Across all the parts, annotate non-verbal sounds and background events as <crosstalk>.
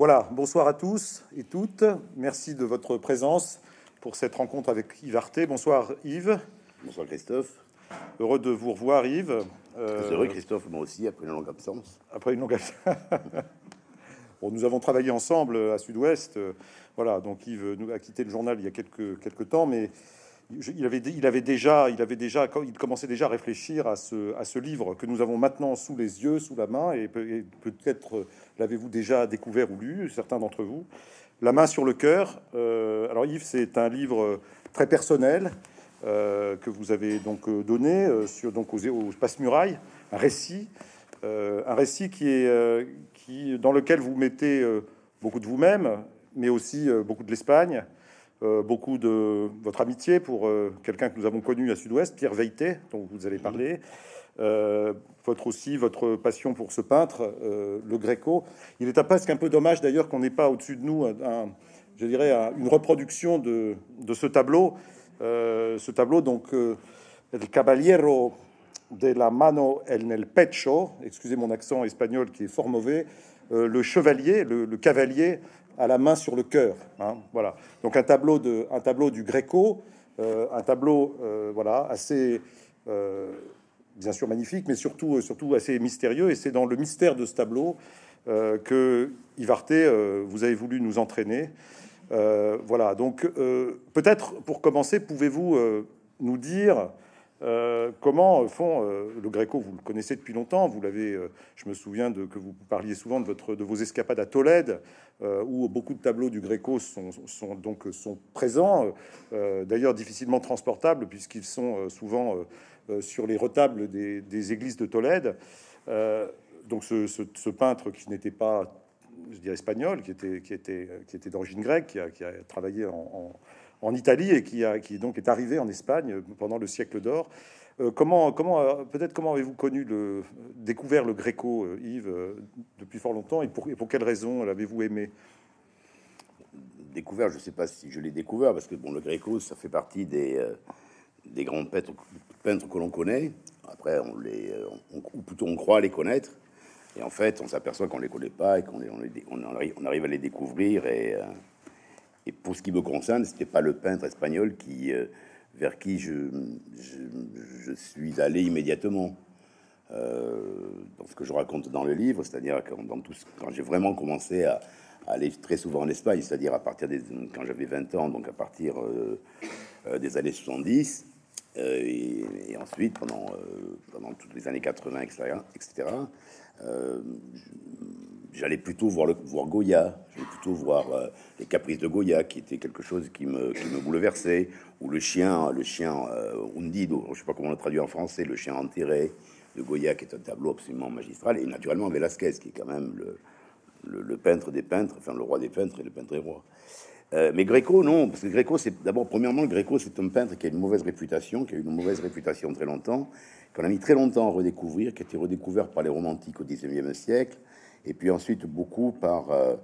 Voilà, bonsoir à tous et toutes. Merci de votre présence pour cette rencontre avec Yves Arté. Bonsoir Yves. Bonsoir Christophe. Heureux de vous revoir Yves. Euh, heureux Christophe, moi aussi, après une longue absence. Après une longue absence. <laughs> bon, nous avons travaillé ensemble à Sud-Ouest. Voilà, donc Yves nous a quitté le journal il y a quelques, quelques temps, mais il avait, déjà, il avait déjà, il commençait déjà à réfléchir à ce, livre que nous avons maintenant sous les yeux, sous la main, et, peut-être l'avez-vous déjà découvert ou lu, certains d'entre vous. La main sur le cœur. Euh, alors Yves, c'est un livre très personnel euh, que vous avez donc donné euh, sur donc aux, aux Passe-Murailles, un récit, un récit qui est qui dans lequel vous mettez beaucoup de vous-même, mais aussi beaucoup de l'Espagne. Euh, beaucoup de votre amitié pour euh, quelqu'un que nous avons connu à Sud-Ouest, Pierre Veilleté, dont vous allez parler. Euh, votre aussi votre passion pour ce peintre, le Gréco. Il est à presque un peu dommage d'ailleurs qu'on n'ait pas au-dessus de nous, un, je dirais, une reproduction de, de, ce tableau. ce tableau, donc, El Caballero de la mano en el pecho, excusez mon accent espagnol qui est fort mauvais, le chevalier, le, le cavalier à la main sur le cœur. Hein, voilà. Donc un tableau, de, un tableau du Gréco, euh, un tableau euh, voilà, assez, euh, bien sûr magnifique, mais surtout, surtout assez mystérieux. Et c'est dans le mystère de ce tableau que Ivarte, vous avez voulu nous entraîner. voilà, donc peut-être pour commencer, pouvez-vous nous dire euh, comment font euh, le Gréco Vous le connaissez depuis longtemps. Vous l'avez. Euh, je me souviens de que vous parliez souvent de vos escapades à Tolède, où beaucoup de tableaux du Gréco sont, donc sont présents. D'ailleurs, difficilement transportables puisqu'ils sont souvent sur les retables des, églises de Tolède. donc, ce, peintre qui n'était pas, je dirais, espagnol, qui était qui était qui était d'origine grecque, qui a, qui a travaillé en Italie et qui, a, qui donc est arrivé en Espagne pendant le siècle d'or. Euh, comment, comment, euh, peut-être comment avez-vous connu le, découvert le Gréco, euh, Yves, depuis fort longtemps, et pour, pour quelle raison l'avez-vous aimé? Découvert, je ne sais pas si je l'ai découvert, parce que bon, le Gréco, ça fait partie des, des grands peintres, que l'on connaît. Après, on les, ou plutôt on croit les connaître, et en fait, on s'aperçoit qu'on les connaît pas et qu'on on, on, arrive à les découvrir et et pour ce qui me concerne, c'était pas le peintre espagnol qui, euh, vers qui je, suis allé immédiatement. Euh, dans ce que je raconte dans le livre, c'est-à-dire quand, dans tout, quand j'ai vraiment commencé à, aller très souvent en Espagne, c'est-à-dire à partir des quand j'avais 20 ans, donc à partir euh, des années 70, et, et, ensuite pendant pendant toutes les années 80, etc., etc j'allais plutôt voir, le, voir Goya, j'allais plutôt voir euh, les caprices de Goya, qui était quelque chose qui me, bouleversait, ou le chien, le chien euh, Undido, je sais pas comment on le traduit en français, le chien enterré de Goya, qui est un tableau absolument magistral, et naturellement Velasquez, qui est quand même le, peintre des peintres, enfin le roi des peintres et le peintre des rois. Euh, mais Gréco, non, parce que Gréco, c'est d'abord, premièrement, Gréco, c'est un peintre qui a une mauvaise réputation, qui a eu une mauvaise réputation très longtemps, qu'on a mis très longtemps à redécouvrir, qui a été redécouvert par les romantiques au 19e siècle, et puis ensuite beaucoup par, euh,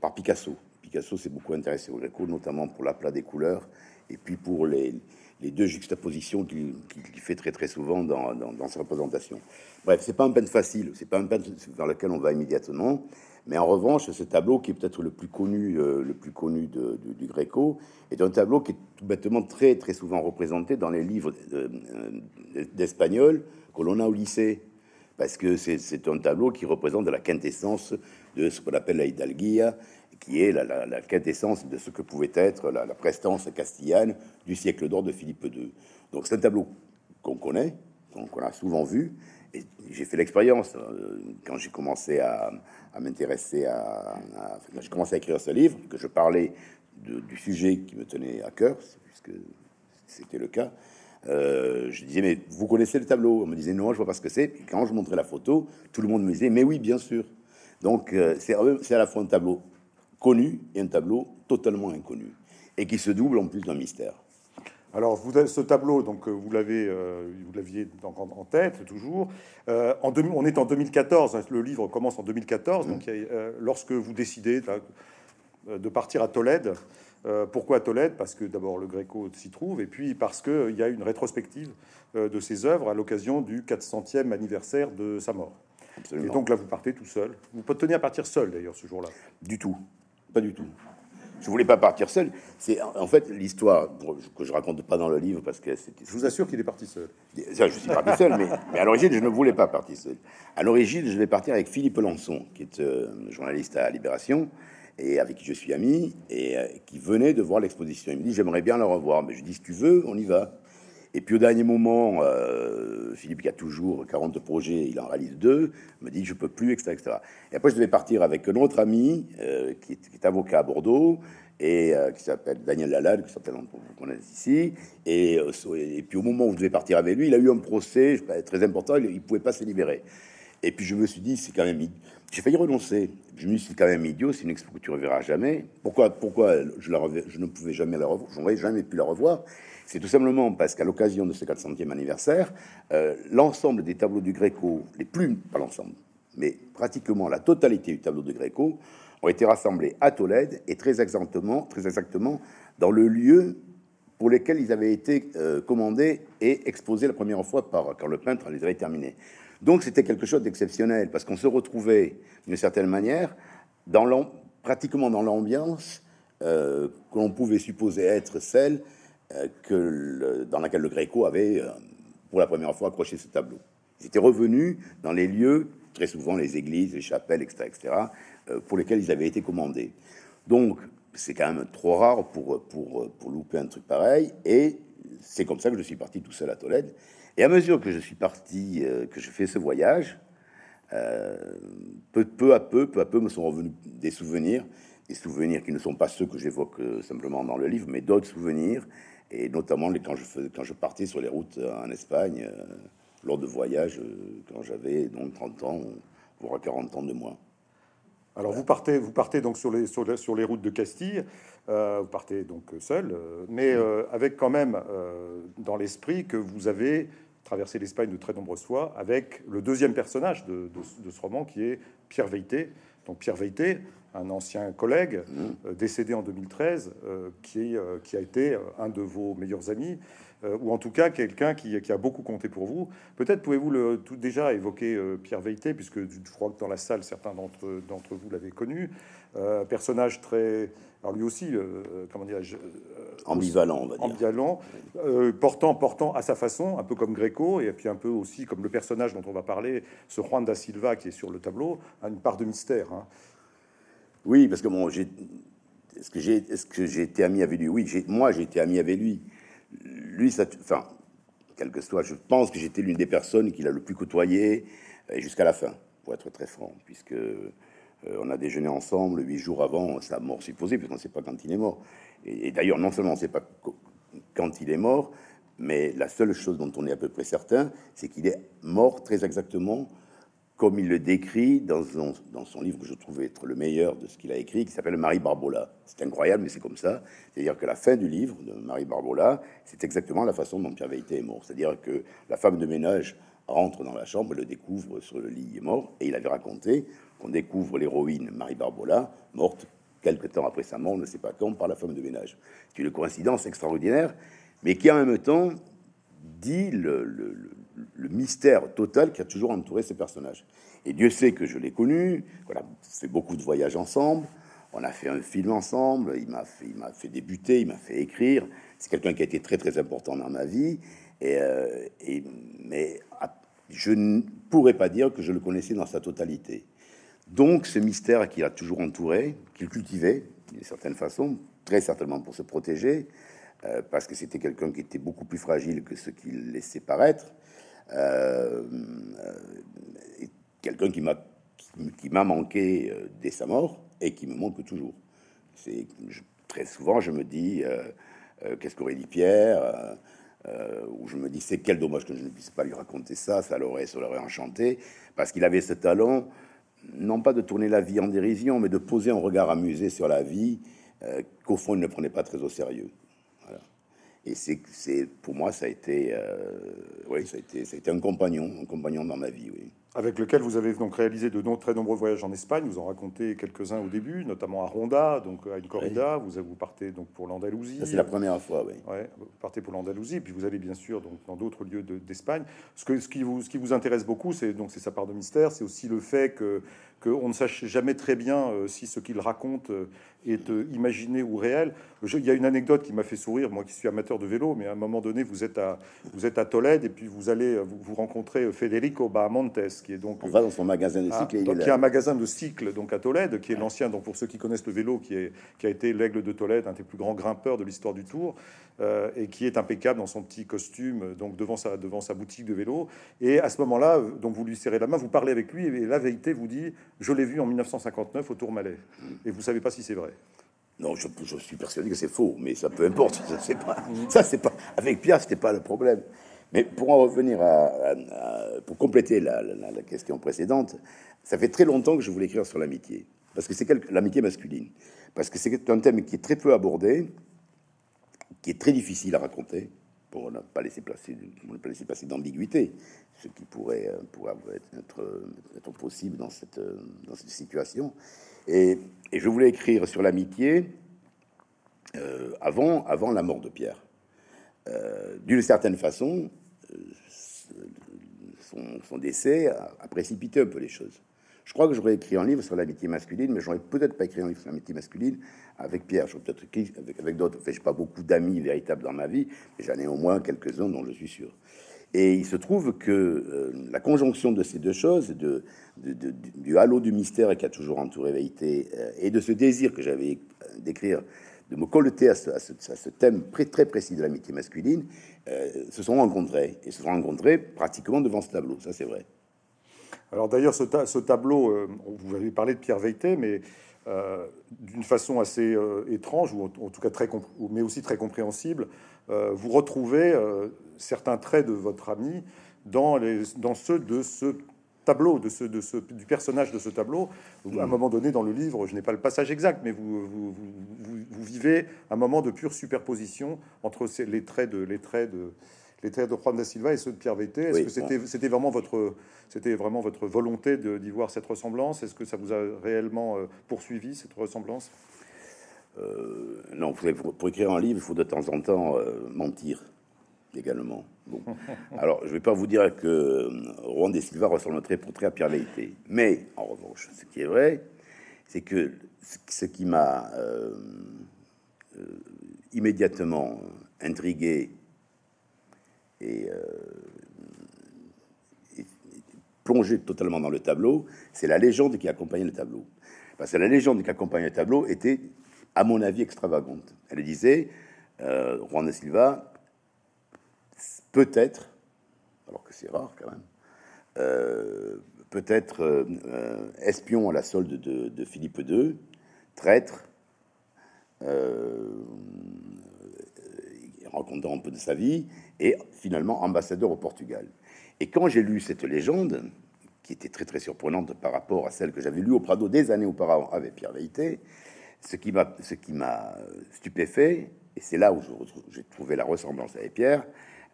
par Picasso. Picasso s'est beaucoup intéressé au Gréco, notamment pour l'aplat des couleurs, et puis pour les, les deux juxtapositions qu'il fait très très souvent dans, dans, ses représentations. Bref, c'est pas un peintre facile, c'est pas un peintre dans lequel on va immédiatement, mais en revanche, ce tableau qui est peut-être le plus connu, euh, le plus connu du Gréco, est un tableau qui est tout bêtement très très souvent représenté dans les livres euh, d'espagnol que l'on a au lycée parce que c'est un tableau qui représente la quintessence de ce qu'on appelle la hidalguia, qui est la, quintessence de ce que pouvait être la, prestance castillane du siècle d'or de Philippe II. Donc c'est un tableau qu'on connaît, qu'on a souvent vu, et j'ai fait l'expérience euh, quand j'ai commencé à, m'intéresser à, j'ai commencé à écrire ce livre, que je parlais du sujet qui me tenait à cœur, puisque c'était le cas. Euh, je disais, mais vous connaissez le tableau On me disait, non, je vois pas ce que c'est. quand je montrais la photo, tout le monde me disait, mais oui, bien sûr. Donc, euh, c'est à la fois un tableau connu et un tableau totalement inconnu, et qui se double en plus d'un mystère. Alors, vous ce tableau, donc euh, vous l'avez, vous l'aviez en, tête toujours. en on est en 2014. Hein, le livre commence en 2014. Donc, lorsque vous décidez de partir à Tolède, euh, pourquoi Tolède? Parce que d'abord le Gréco s'y trouve, et puis parce qu'il y a une rétrospective euh, de ses œuvres à l'occasion du 400e anniversaire de sa mort. Et donc là, vous partez tout seul. Vous tenir à partir seul, d'ailleurs, ce jour-là. Du tout. Pas du tout. Je voulais pas partir seul. C'est en fait l'histoire que je raconte pas dans le livre parce que c'était. Je vous assure qu'il est parti seul. Ça, je suis parti seul, mais, mais à l'origine, je ne voulais pas partir seul. À l'origine, je vais partir avec Philippe Lançon, qui est euh, journaliste à Libération et avec qui je suis ami et euh, qui venait de voir l'exposition. Il me dit j'aimerais bien la revoir, mais je dis si tu veux, on y va. Et puis au dernier moment, euh, Philippe, qui a toujours 40 projets, il en réalise deux, me dit je peux plus, etc. etc. Et après, je devais partir avec un autre ami euh, qui, est, avocat à Bordeaux et qui s'appelle Daniel Lalade, que certainement vous connaissez ici. Et, et, puis au moment où je devais partir avec lui, il a eu un procès très important, il ne pouvait pas se libérer. Et puis je me suis dit, c'est quand même. J'ai failli renoncer. Je me suis quand même idiot, c'est une expo que tu reverras jamais. Pourquoi, pourquoi je, ne pouvais jamais la revoir Je jamais pu la revoir. C'est tout simplement parce qu'à l'occasion de ce 400e anniversaire, euh, l'ensemble des tableaux du Gréco, les plus, pas l'ensemble, mais pratiquement la totalité du tableau du Gréco, ont été rassemblés à Tolède et très exactement, très exactement dans le lieu pour lequel ils avaient été euh, commandés et exposés la première fois par quand le peintre les avait terminés. Donc c'était quelque chose d'exceptionnel parce qu'on se retrouvait d'une certaine manière dans pratiquement dans l'ambiance euh, que l'on pouvait supposer être celle euh, que dans laquelle le Gréco avait, euh, pour la première fois, accroché ce tableau. Ils étaient revenus dans les lieux, très souvent les églises, les chapelles, etc., etc., pour lesquels ils avaient été commandés. Donc, c'est quand même trop rare pour, pour louper un truc pareil, et c'est comme ça que je suis parti tout seul à Tolède. Et à mesure que je suis parti, que je fais ce voyage, peu, peu à peu, peu à peu, me sont revenus des souvenirs, des souvenirs qui ne sont pas ceux que j'évoque simplement dans le livre, mais d'autres souvenirs et notamment quand je, faisais, quand je partais sur les routes en Espagne, euh, lors de voyages, euh, quand j'avais donc 30 ans, voire 40 ans de moins. Alors vous partez, vous partez donc sur les, sur les, sur les routes de Castille, euh, vous partez donc seul, mais avec quand même dans l'esprit que vous avez traversé l'Espagne de très nombreuses fois avec le deuxième personnage de, de, ce roman qui est Pierre Veilleté. Donc Pierre Veilleté, un ancien collègue mmh. euh, décédé en 2013, euh, qui, euh, qui, a été un de vos meilleurs amis, ou en tout cas quelqu'un qui, qui, a beaucoup compté pour vous. Peut-être pouvez-vous le, tout déjà évoquer Pierre Veilleté, puisque je crois que dans la salle, certains d'entre, d'entre vous l'avaient connu. personnage très... Alors lui aussi, comment dirais-je Ambivalent, on va dire. Ambivalent, portant, portant à sa façon, un peu comme Gréco, et puis un peu aussi comme le personnage dont on va parler, ce Juan da Silva qui est sur le tableau, a une part de mystère. Hein. Oui, parce que bon, j'ai, est-ce que j'ai, est-ce que j'ai été ami avec lui? Oui, moi, j'ai été ami avec lui. Lui, ça, enfin, quel que soit, je pense que j'étais l'une des personnes qu'il a le plus côtoyé jusqu'à la fin, pour être très franc, puisque euh, on a déjeuné ensemble huit jours avant sa mort supposée, puisqu'on ne sait pas quand il est mort. Et, d'ailleurs, non seulement on ne sait pas quand il est mort, mais la seule chose dont on est à peu près certain, c'est qu'il est mort très exactement comme il le décrit dans son, dans son, livre que je trouve être le meilleur de ce qu'il a écrit, qui s'appelle Marie Barbola. C'est incroyable, mais c'est comme ça. C'est-à-dire que la fin du livre de Marie Barbola, c'est exactement la façon dont Pierre Veilleté est mort. C'est-à-dire que la femme de ménage rentre dans la chambre, le découvre sur le lit, il est mort, et il avait raconté qu'on découvre l'héroïne Marie Barbola, morte quelque temps après sa mort, on ne sait pas quand, par la femme de ménage. C'est une coïncidence extraordinaire, mais qui en même temps dit le, mystère total qui a toujours entouré ces personnages. Et Dieu sait que je l'ai connu, on a fait beaucoup de voyages ensemble, on a fait un film ensemble, il m'a fait, débuter, il m'a fait écrire. C'est quelqu'un qui a été très très important dans ma vie. Et, euh, mais je ne pourrais pas dire que je le connaissais dans sa totalité. Donc ce mystère qui a toujours entouré, qu'il cultivait d'une certaine façon, très certainement pour se protéger, euh, parce que c'était quelqu'un qui était beaucoup plus fragile que ce qu'il laissait paraître. Euh, euh, quelqu'un qui m'a qui, m'a manqué euh, dès sa mort et qui me manque toujours. Très souvent je me dis qu'est-ce qu'aurait dit Pierre ou je me dis c'est quel dommage que je ne puisse pas lui raconter ça, ça l'aurait, ça l'aurait enchanté, parce qu'il avait ce talent, non pas de tourner la vie en dérision, mais de poser un regard amusé sur la vie qu'au fond il ne prenait pas très au sérieux. Et c'est, pour moi, ça a été, euh, ça a été, ça a été un compagnon, un compagnon dans ma vie, oui. Avec lequel vous avez donc réalisé de très nombreux voyages en Espagne. Vous en racontez quelques-uns au début, notamment à Ronda, donc à une corrida. Vous, vous partez donc pour l'Andalousie. C'est la première fois, oui. Ouais, vous partez pour l'Andalousie, puis vous allez bien sûr donc dans d'autres lieux d'Espagne. ce, que, ce, qui vous, ce qui vous intéresse beaucoup, c'est donc c'est sa part de mystère, c'est aussi le fait que qu'on ne sache jamais très bien euh, si ce qu'il raconte euh, est euh, imaginé ou réel. il y a une anecdote qui m'a fait sourire, moi qui suis amateur de vélo, mais à un moment donné, vous êtes à, vous êtes à Tolède et puis vous allez vous, vous rencontrez Federico Bahamontes, qui est donc... On va dans son magasin de cycle. Ah, qui est un magasin de cycle donc à Tolède, qui est l'ancien, donc pour ceux qui connaissent le vélo, qui, est, qui a été l'aigle de Tolède, un des plus grands grimpeurs de l'histoire du Tour. Euh, et qui est impeccable dans son petit costume, donc devant sa, devant sa boutique de vélo. Et à ce moment-là, donc vous lui serrez la main, vous parlez avec lui, et la vérité vous dit Je l'ai vu en 1959 au Tourmalet. Et vous savez pas si c'est vrai. Non, je, suis persuadé que c'est faux, mais ça peu importe. <laughs> Ça, c'est pas, ça, c'est pas. Avec Pierre, c'était pas le problème. Mais pour en revenir à, pour compléter la, question précédente, ça fait très longtemps que je voulais écrire sur l'amitié, parce que c'est l'amitié masculine, parce que c'est un thème qui est très peu abordé, qui est très difficile à raconter pour ne pas laisser placer, pas laisser passer d'ambiguïté, ce qui pourrait, euh, pourrait être, être, possible dans cette, euh, dans cette situation. Et, je voulais écrire sur l'amitié euh, avant, avant la mort de Pierre. D'une certaine façon, son, décès a, précipité un peu les choses. Je crois que j'aurais écrit un livre sur l'amitié masculine, mais j'aurais peut-être pas écrit un livre sur l'amitié masculine avec Pierre. J'aurais peut-être écrit avec, d'autres. Enfin, je pas beaucoup d'amis véritables dans ma vie, mais j'en ai au moins quelques-uns dont je suis sûr. Et il se trouve que euh, la conjonction de ces deux choses, du halo du mystère qui a toujours entouré Veilleté, euh, et de ce désir que j'avais euh, d'écrire, de me colleter à ce, thème très, précis de l'amitié masculine, se sont rencontrés, et se sont rencontrés pratiquement devant ce tableau, ça c'est vrai. Alors d'ailleurs, ce, tableau, euh, vous avez parlé de Pierre Veilleté, mais euh, d'une façon assez euh, étrange, ou en, tout cas très, mais aussi très compréhensible, vous retrouvez certains traits de votre ami dans, les, dans ceux de ce tableau, de ce, de ce, du personnage de ce tableau. À un mm. moment donné dans le livre, je n'ai pas le passage exact, mais vous, vous, vous, vivez un moment de pure superposition entre les traits de, les traits de, les traits de Juan da Silva et ceux de Pierre Vété. Est-ce que c'était, c'était vraiment votre, c'était vraiment votre volonté d'y voir cette ressemblance? Est-ce que ça vous a réellement euh, poursuivi cette ressemblance? Euh, Non, pour, pour, écrire un livre, il faut de temps en temps euh, mentir également. Bon. <laughs> Alors, je ne vais pas vous dire que Juan de Silva ressemble très pour très à Pierre Vété, mais en revanche, ce qui est vrai, c'est que ce qui m'a immédiatement intrigué et, euh, plongé totalement dans le tableau, c'est la légende qui accompagnait le tableau. Parce que la légende qui accompagnait le tableau était, à mon avis, extravagante. Elle disait, euh, Juan de Silva, peut-être, alors que c'est rare quand même, euh, peut-être euh, espion à la solde de, de Philippe II, traître, racontant un peu de sa vie, et finalement ambassadeur au Portugal. Et quand j'ai lu cette légende, qui était très très surprenante par rapport à celle que j'avais lue au Prado des années auparavant avec Pierre Veilleté, ce qui m'a ce qui m'a stupéfait, et c'est là où j'ai trouvé la ressemblance avec Pierre,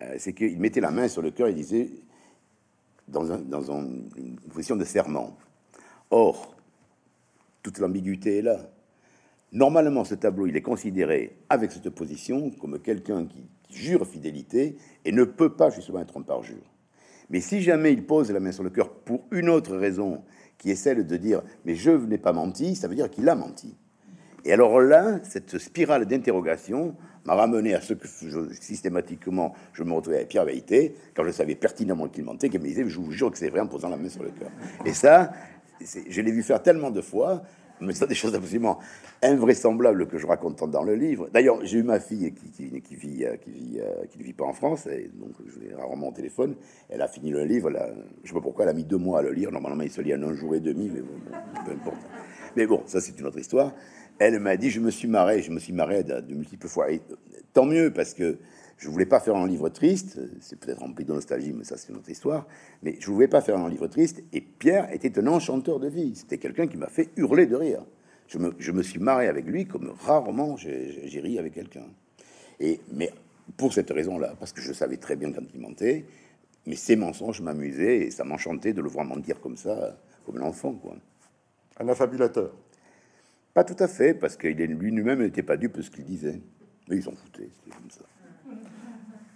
euh, c'est qu'il mettait la main sur le cœur et disait dans, un, dans une position de serment. Or, toute l'ambiguïté est là. Normalement, ce tableau, il est considéré avec cette position comme quelqu'un qui, jure fidélité et ne peut pas justement être un parjure. Mais si jamais il pose la main sur le cœur pour une autre raison, qui est celle de dire mais je n'ai pas menti, ça veut dire qu'il a menti. Et alors là, cette spirale d'interrogation m'a ramené à ce que systématiquement je me retrouvais à Pierre Veilleté, quand je savais pertinemment qu'il mentait, qu'il me disait je vous jure que c'est vrai en posant la main sur le cœur. Et ça, je l'ai vu faire tellement de fois mais c'est des choses absolument invraisemblables que je raconte dans le livre. D'ailleurs, j'ai eu ma fille qui, vit, qui, vit, euh, qui ne vit pas en France, et donc je l'ai rarement au téléphone. Elle a fini le livre, là, je sais pas pourquoi, elle a mis deux mois à le lire. Normalement, il se lit en un jour et demi, mais bon, peu importe. Mais bon, ça, c'est une autre histoire. Elle m'a dit, je me suis marré, je me suis marré de, de multiples fois. Et tant mieux, parce que je voulais pas faire un livre triste, c'est peut-être rempli de nostalgie, mais ça c'est une autre histoire. Mais je voulais pas faire un livre triste. Et Pierre était un enchanteur de vie. C'était quelqu'un qui m'a fait hurler de rire. Je me, je me suis marré avec lui comme rarement j'ai ri avec quelqu'un. Et mais pour cette raison-là, parce que je savais très bien quand il mentait, mais ces mensonges m'amusaient et ça m'enchantait de le voir mentir comme ça, comme un enfant, quoi. Un affabulateur. Pas tout à fait, parce qu'il lui-même n'était pas dupe de ce qu'il disait. Mais ils s'en foutaient, c'était comme ça. Mm-hmm. <laughs>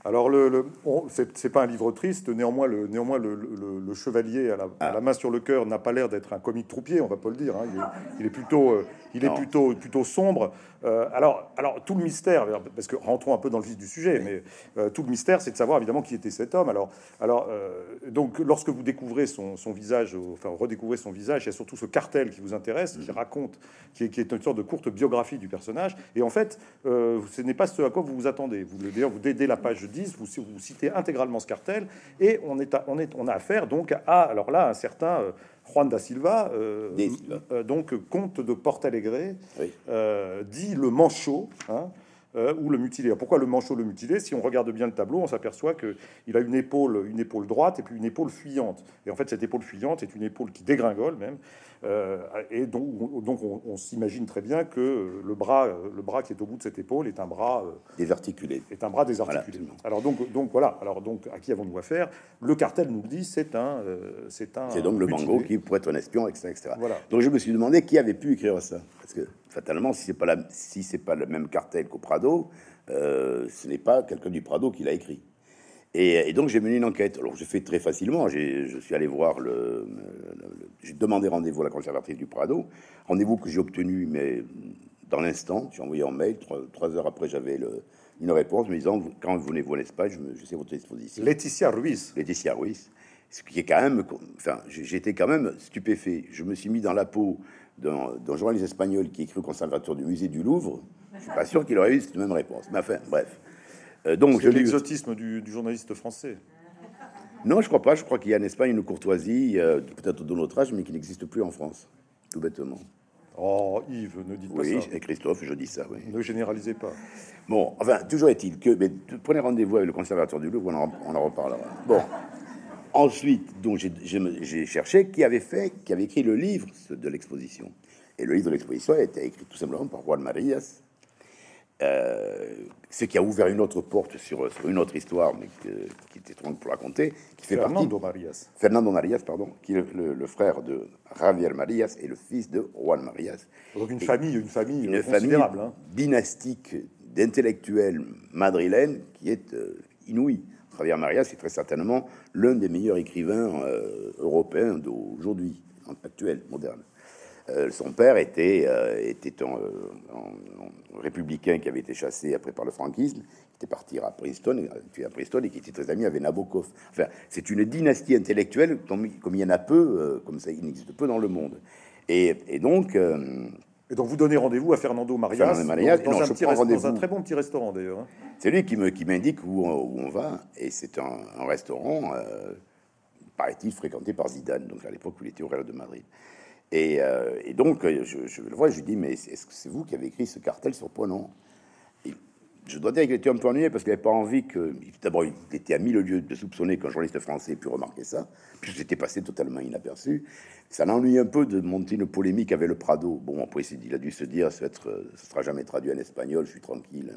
Alors, le, le c'est pas un livre triste. Néanmoins, le, néanmoins, le, le chevalier à la, à la, main sur le cœur n'a pas l'air d'être un comique troupier, on va pas le dire. Hein. Il, est, il, est, plutôt, euh, il est plutôt, plutôt sombre. Euh, alors, alors, tout le mystère, parce que rentrons un peu dans le vif du sujet, mais euh, tout le mystère, c'est de savoir évidemment qui était cet homme. Alors, alors donc, lorsque vous découvrez son, son, visage, enfin, redécouvrez son visage, il y a surtout ce cartel qui vous intéresse, qui mm. raconte, qui est, qui est, une sorte de courte biographie du personnage. Et en fait, ce n'est pas ce à quoi vous vous attendez. Vous, d'ailleurs, vous dès la page 10, vous, vous citez intégralement ce cartel, et on, est à, on, est, on a affaire donc à, alors là, un certain euh, Juan da Silva, euh, euh, donc comte de Porto Alegre, euh, dit le manchot. Hein, ou le mutilé. Pourquoi le manchot le mutilé? Si on regarde bien le tableau, on s'aperçoit qu'il a une épaule, une épaule droite et puis une épaule fuyante. Et en fait, cette épaule fuyante est une épaule qui dégringole même. Euh, et donc, donc on, s'imagine très bien que le bras, le bras qui est au bout de cette épaule est un bras euh, désarticulé. Est un bras désarticulé. alors donc, donc voilà. Alors donc, à qui avons-nous affaire? Le cartel nous le dit, c'est un, c'est un. C'est donc le mango qui pourrait être un espion, etc., etc. Voilà. Donc je me suis demandé qui avait pu écrire ça, parce que fatalement, si c'est pas la, si c'est pas le même cartel qu'au Prado, euh, ce n'est pas quelqu'un du Prado qui l'a écrit. Et, donc j'ai mené une enquête. Alors j'ai fait très facilement. Je suis allé voir le, j'ai demandé rendez-vous à la conservatrice du Prado, rendez-vous que j'ai obtenu, mais dans l'instant, j'ai envoyé en mail. Trois, heures après, j'avais une réponse me disant quand vous venez vous à l'Espagne, je, je sais votre disposition. Laetitia Ruiz. Laetitia Ruiz. Ce qui est quand même, enfin, j'étais quand même stupéfait. Je me suis mis dans la peau d'un journaliste espagnol qui écrit au conservateur du musée du Louvre, je suis pas sûr qu'il aurait eu cette même réponse. Mais enfin, bref. Euh, donc, je l'exotisme du, du, journaliste français. Non, je crois pas. Je crois qu'il y a en Espagne une courtoisie, euh, peut-être de notre âge, mais qui n'existe plus en France, tout bêtement. Oh, Yves, ne dites pas ça. Oui, Christophe, je dis ça, oui. Ne généralisez pas. Bon, enfin, toujours est-il que... Mais, prenez rendez-vous avec le conservateur du Louvre, on en, on en reparlera. Bon. Ensuite, donc j'ai cherché qui avait fait, qui avait écrit le livre de l'exposition. Et le livre de l'exposition a été écrit tout simplement par Juan Marias, euh, ce qui a ouvert une autre porte sur, une autre histoire, mais qui était trop pour raconter, qui fait Fernando Marias. Fernando Marias, pardon, qui est le, frère de Javier Marias et le fils de Juan Marias. Donc une famille, une famille une famille hein. dynastique d'intellectuels madrilènes qui est euh, inouïe. Javier Marias est très certainement l'un des meilleurs écrivains euh, européens d'aujourd'hui, actuel, moderne. Euh, son père était, euh, était un, républicain qui avait été chassé après par le franquisme, qui était parti à Princeton, à Princeton et qui était très ami avec Nabokov. Enfin, c'est une dynastie intellectuelle comme, il y en a peu, comme ça, il n'existe peu dans le monde. Et, et donc, et donc vous donnez rendez-vous à Fernando Marias, dans, un très bon petit restaurant d'ailleurs. Hein. C'est lui qui m'indique où, on va et c'est un, restaurant, euh, paraît-il fréquenté par Zidane, donc à l'époque où il était au Real de Madrid. Et, euh, donc je, le vois, je lui dis mais est-ce que c'est vous qui avez écrit ce cartel sur Poinon? Je dois dire qu'il était un peu ennuyé parce qu'il n'avait pas envie que. D'abord, il était à mille lieues de soupçonner qu'un journaliste français ait pu remarquer ça. Puis c'était passé totalement inaperçu. Ça l'ennuie un peu de monter une polémique avec le Prado. Bon, après, il a dû se dire ça ne sera jamais traduit en espagnol, je suis tranquille.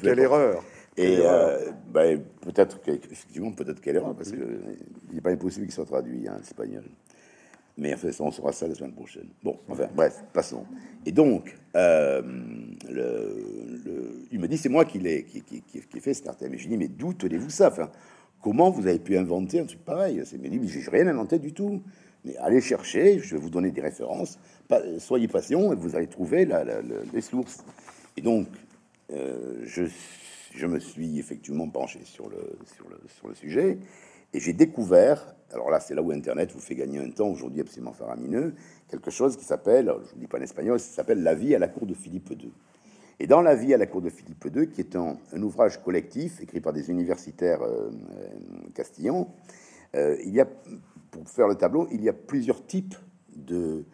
quelle erreur Et euh, ben, peut-être qu'effectivement, peut-être quelle erreur, parce qu'il n'est pas impossible qu'il soit traduit en espagnol. Mais en fait, on saura ça la semaine prochaine. Bon, enfin, bref, passons. Et donc, euh, le, il me dit, c'est moi qui l'ai qui, qui, qui, fait ce cartel. Mais je dis, mais d'où tenez-vous ça? Enfin, Comment vous avez pu inventer un truc pareil? C'est mais dit, j'ai rien inventé du tout. Mais allez chercher, je vais vous donner des références. soyez patient et vous allez trouver la, les sources. Et donc, euh, je, je, me suis effectivement penché sur le sujet. Et j'ai découvert, alors là, c'est là où Internet vous fait gagner un temps aujourd'hui absolument faramineux, quelque chose qui s'appelle, je vous dis pas en espagnol, ça s'appelle La vie à la cour de Philippe II. Et dans La vie à la cour de Philippe II, qui est un, ouvrage collectif écrit par des universitaires euh, euh, castillans, euh, il y a, pour faire le tableau, il y a plusieurs types de,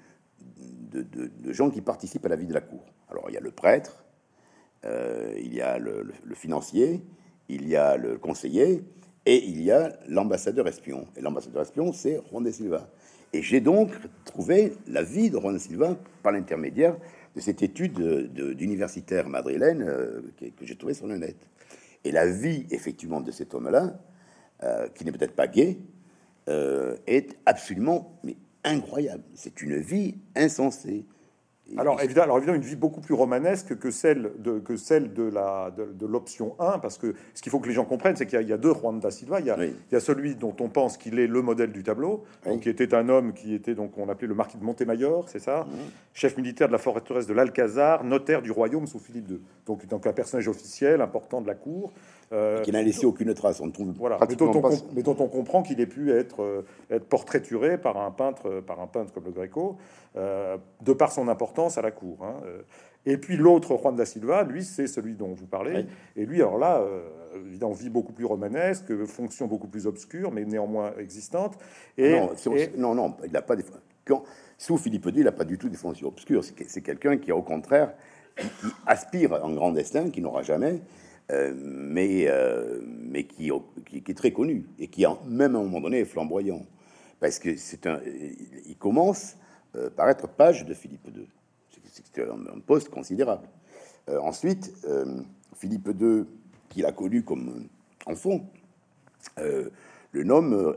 de, gens qui participent à la vie de la cour. Alors, il y a le prêtre, il y a le financier, il y a le conseiller, et il y a l'ambassadeur espion. Et l'ambassadeur espion, c'est Juan de Silva. Et j'ai donc trouvé la vie de Juan de Silva par l'intermédiaire de cette étude d'universitaire madrilène euh, que, j'ai trouvée sur le net. Et la vie, effectivement, de cet homme-là qui n'est peut-être pas gay, est absolument mais incroyable. C'est une vie insensée. Alors évidemment, alors évidemment, une vie beaucoup plus romanesque que celle de, que celle de, la, de, l'option 1, parce que ce qu'il faut que les gens comprennent, c'est qu'il y, a deux Juan da Silva. Il y a, il y a celui dont on pense qu'il est le modèle du tableau, donc, qui était un homme qui était donc on appelait le marquis de Montemayor, c'est ça, chef militaire de la forteresse de l'Alcazar, notaire du royaume sous Philippe II. Donc, donc un personnage officiel important de la cour. Euh, qui n'a laissé aucune trace. On trouve voilà, mais dont, on, mais dont, on, comprend qu'il ait pu être, euh, être portraituré par un peintre, par un peintre comme le Greco, euh, de par son importance à la cour. Hein, et puis l'autre, Juan da Silva, lui, c'est celui dont vous parlez. Et lui, alors là, évidemment, vie beaucoup plus romanesque, fonction beaucoup plus obscure, mais néanmoins existante. Et, non, non, non, il n'a pas des. Quand, sous Philippe II, il n'a pas du tout des fonctions obscures. C'est quelqu'un qui, au contraire, qui, aspire à un grand destin, qui n'aura jamais, euh, mais, euh, mais qui, qui, est très connu et qui, même à un moment donné, est flamboyant. Parce que c'est un, il commence euh, par être page de Philippe II. C'est un, poste considérable. ensuite, Philippe II, qu'il a connu comme enfant, le nomme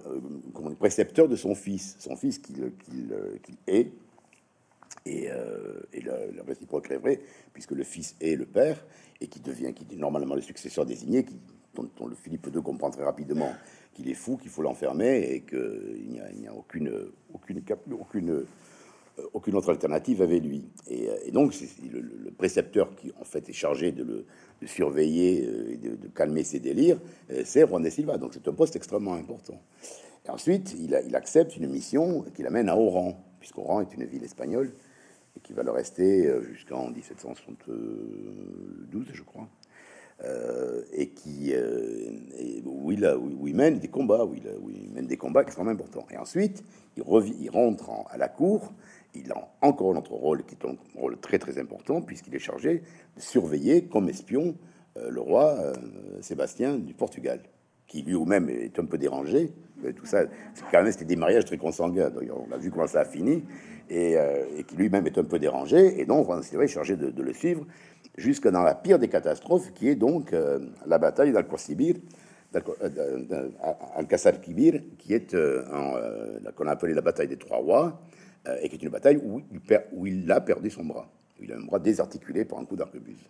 comme précepteur de son fils, son fils qu'il est, et, et la, la, réciproque est vrai, puisque le fils est le père, et qui devient, qui est normalement le successeur désigné, qui, dont, le Philippe II comprend très rapidement qu'il est fou, qu'il faut l'enfermer et qu'il n'y a, aucune, aucune, aucune, euh, aucune autre alternative avec lui. Et, et donc, le, précepteur qui, en fait, est chargé de le surveiller euh, et de, calmer ses délires, euh, c'est Juan Silva. Donc, c'est un poste extrêmement important. Et ensuite, il, il accepte une mission qui l'amène à Oran, puisqu'Oran est une ville espagnole et qui va le rester euh, jusqu'en 1772, je crois. Euh, et qui euh, où, il où, il mène des combats, où il, où il, mène des combats extrêmement importants. Et ensuite, il, revient, il rentre à la cour. Il a encore un autre rôle qui est un rôle très très important puisqu'il est chargé de surveiller comme espion le roi Sébastien du Portugal, qui lui-même est un peu dérangé. Tout ça, quand même, c'était des mariages très consanguins. On a vu comment ça a fini. Euh, et, qui lui-même est un peu dérangé. Et donc, on s'est chargé de, le suivre jusque dans la pire des catastrophes, qui est donc euh, la bataille d'Al-Qasibir, euh, qui est qu'on a appelé la bataille des Trois Rois, et qui est une bataille où il, perd, où il a perdu son bras. Il a un bras désarticulé par un coup d'arquebuse.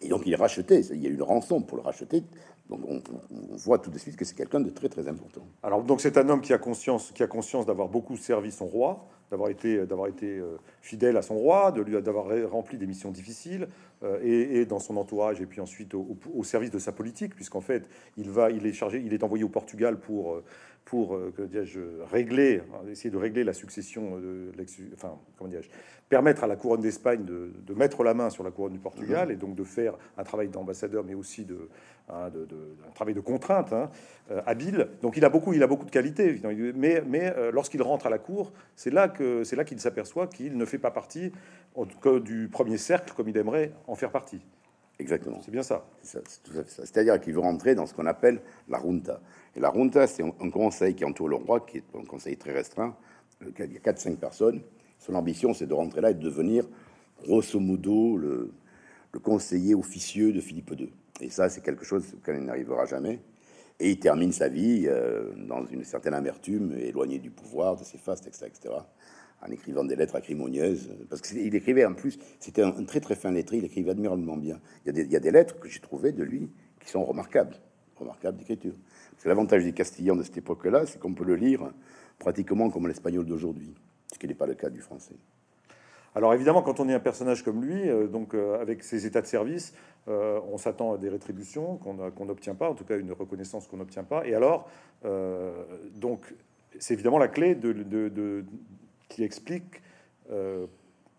Et donc il est racheté, il y a une rançon pour le racheter donc on, voit tout de suite que c'est quelqu'un de très très important. Alors donc c'est un homme qui a conscience, qui a conscience d'avoir beaucoup servi son roi, d'avoir été, d'avoir été euh, fidèle à son roi, de lui d'avoir rempli des missions difficiles, euh, et, dans son entourage, et puis ensuite au, service de sa politique, puisqu'en fait il va, il est chargé, il est envoyé au Portugal pour euh, pour que je régler, essayer de régler la succession, de enfin comment dirais-je, permettre à la couronne d'Espagne de, de, mettre la main sur la couronne du Portugal, mm-hmm. et donc de faire un travail d'ambassadeur, mais aussi de Hein, de, un travail de contrainte hein, euh, habile. Donc il a beaucoup, il a beaucoup de qualités. Mais, mais euh, lorsqu'il rentre à la cour, c'est là que c'est là qu'il s'aperçoit qu'il ne fait pas partie du premier cercle comme il aimerait en faire partie. Exactement. C'est bien ça. C'est-à-dire qu'il veut rentrer dans ce qu'on appelle la junta. Et la junta, c'est un, conseil qui entoure le roi, qui est un conseil très restreint. Il y a 4-5 personnes. Son ambition, c'est de rentrer là et de devenir, grosso modo, le, le conseiller officieux de Philippe II. Et ça, c'est quelque chose auquel il n'arrivera jamais. Et il termine sa vie euh, dans une certaine amertume, éloigné du pouvoir, de ses fastes, etc., etc., en écrivant des lettres acrimonieuses. Parce qu'il écrivait en plus, c'était un, très très fin lettré, il écrivait admirablement bien. Il y a des, lettres que j'ai trouvées de lui qui sont remarquables, remarquables d'écriture. Que l'avantage des Castillans de cette époque-là, c'est qu'on peut le lire pratiquement comme l'espagnol d'aujourd'hui, ce qui n'est pas le cas du français. Alors évidemment, quand on est un personnage comme lui, euh, donc euh, avec ses états de service, euh, on s'attend à des rétributions qu'on n'obtient pas, en tout cas une reconnaissance qu'on n'obtient pas. Et alors, donc c'est évidemment la clé de, qui explique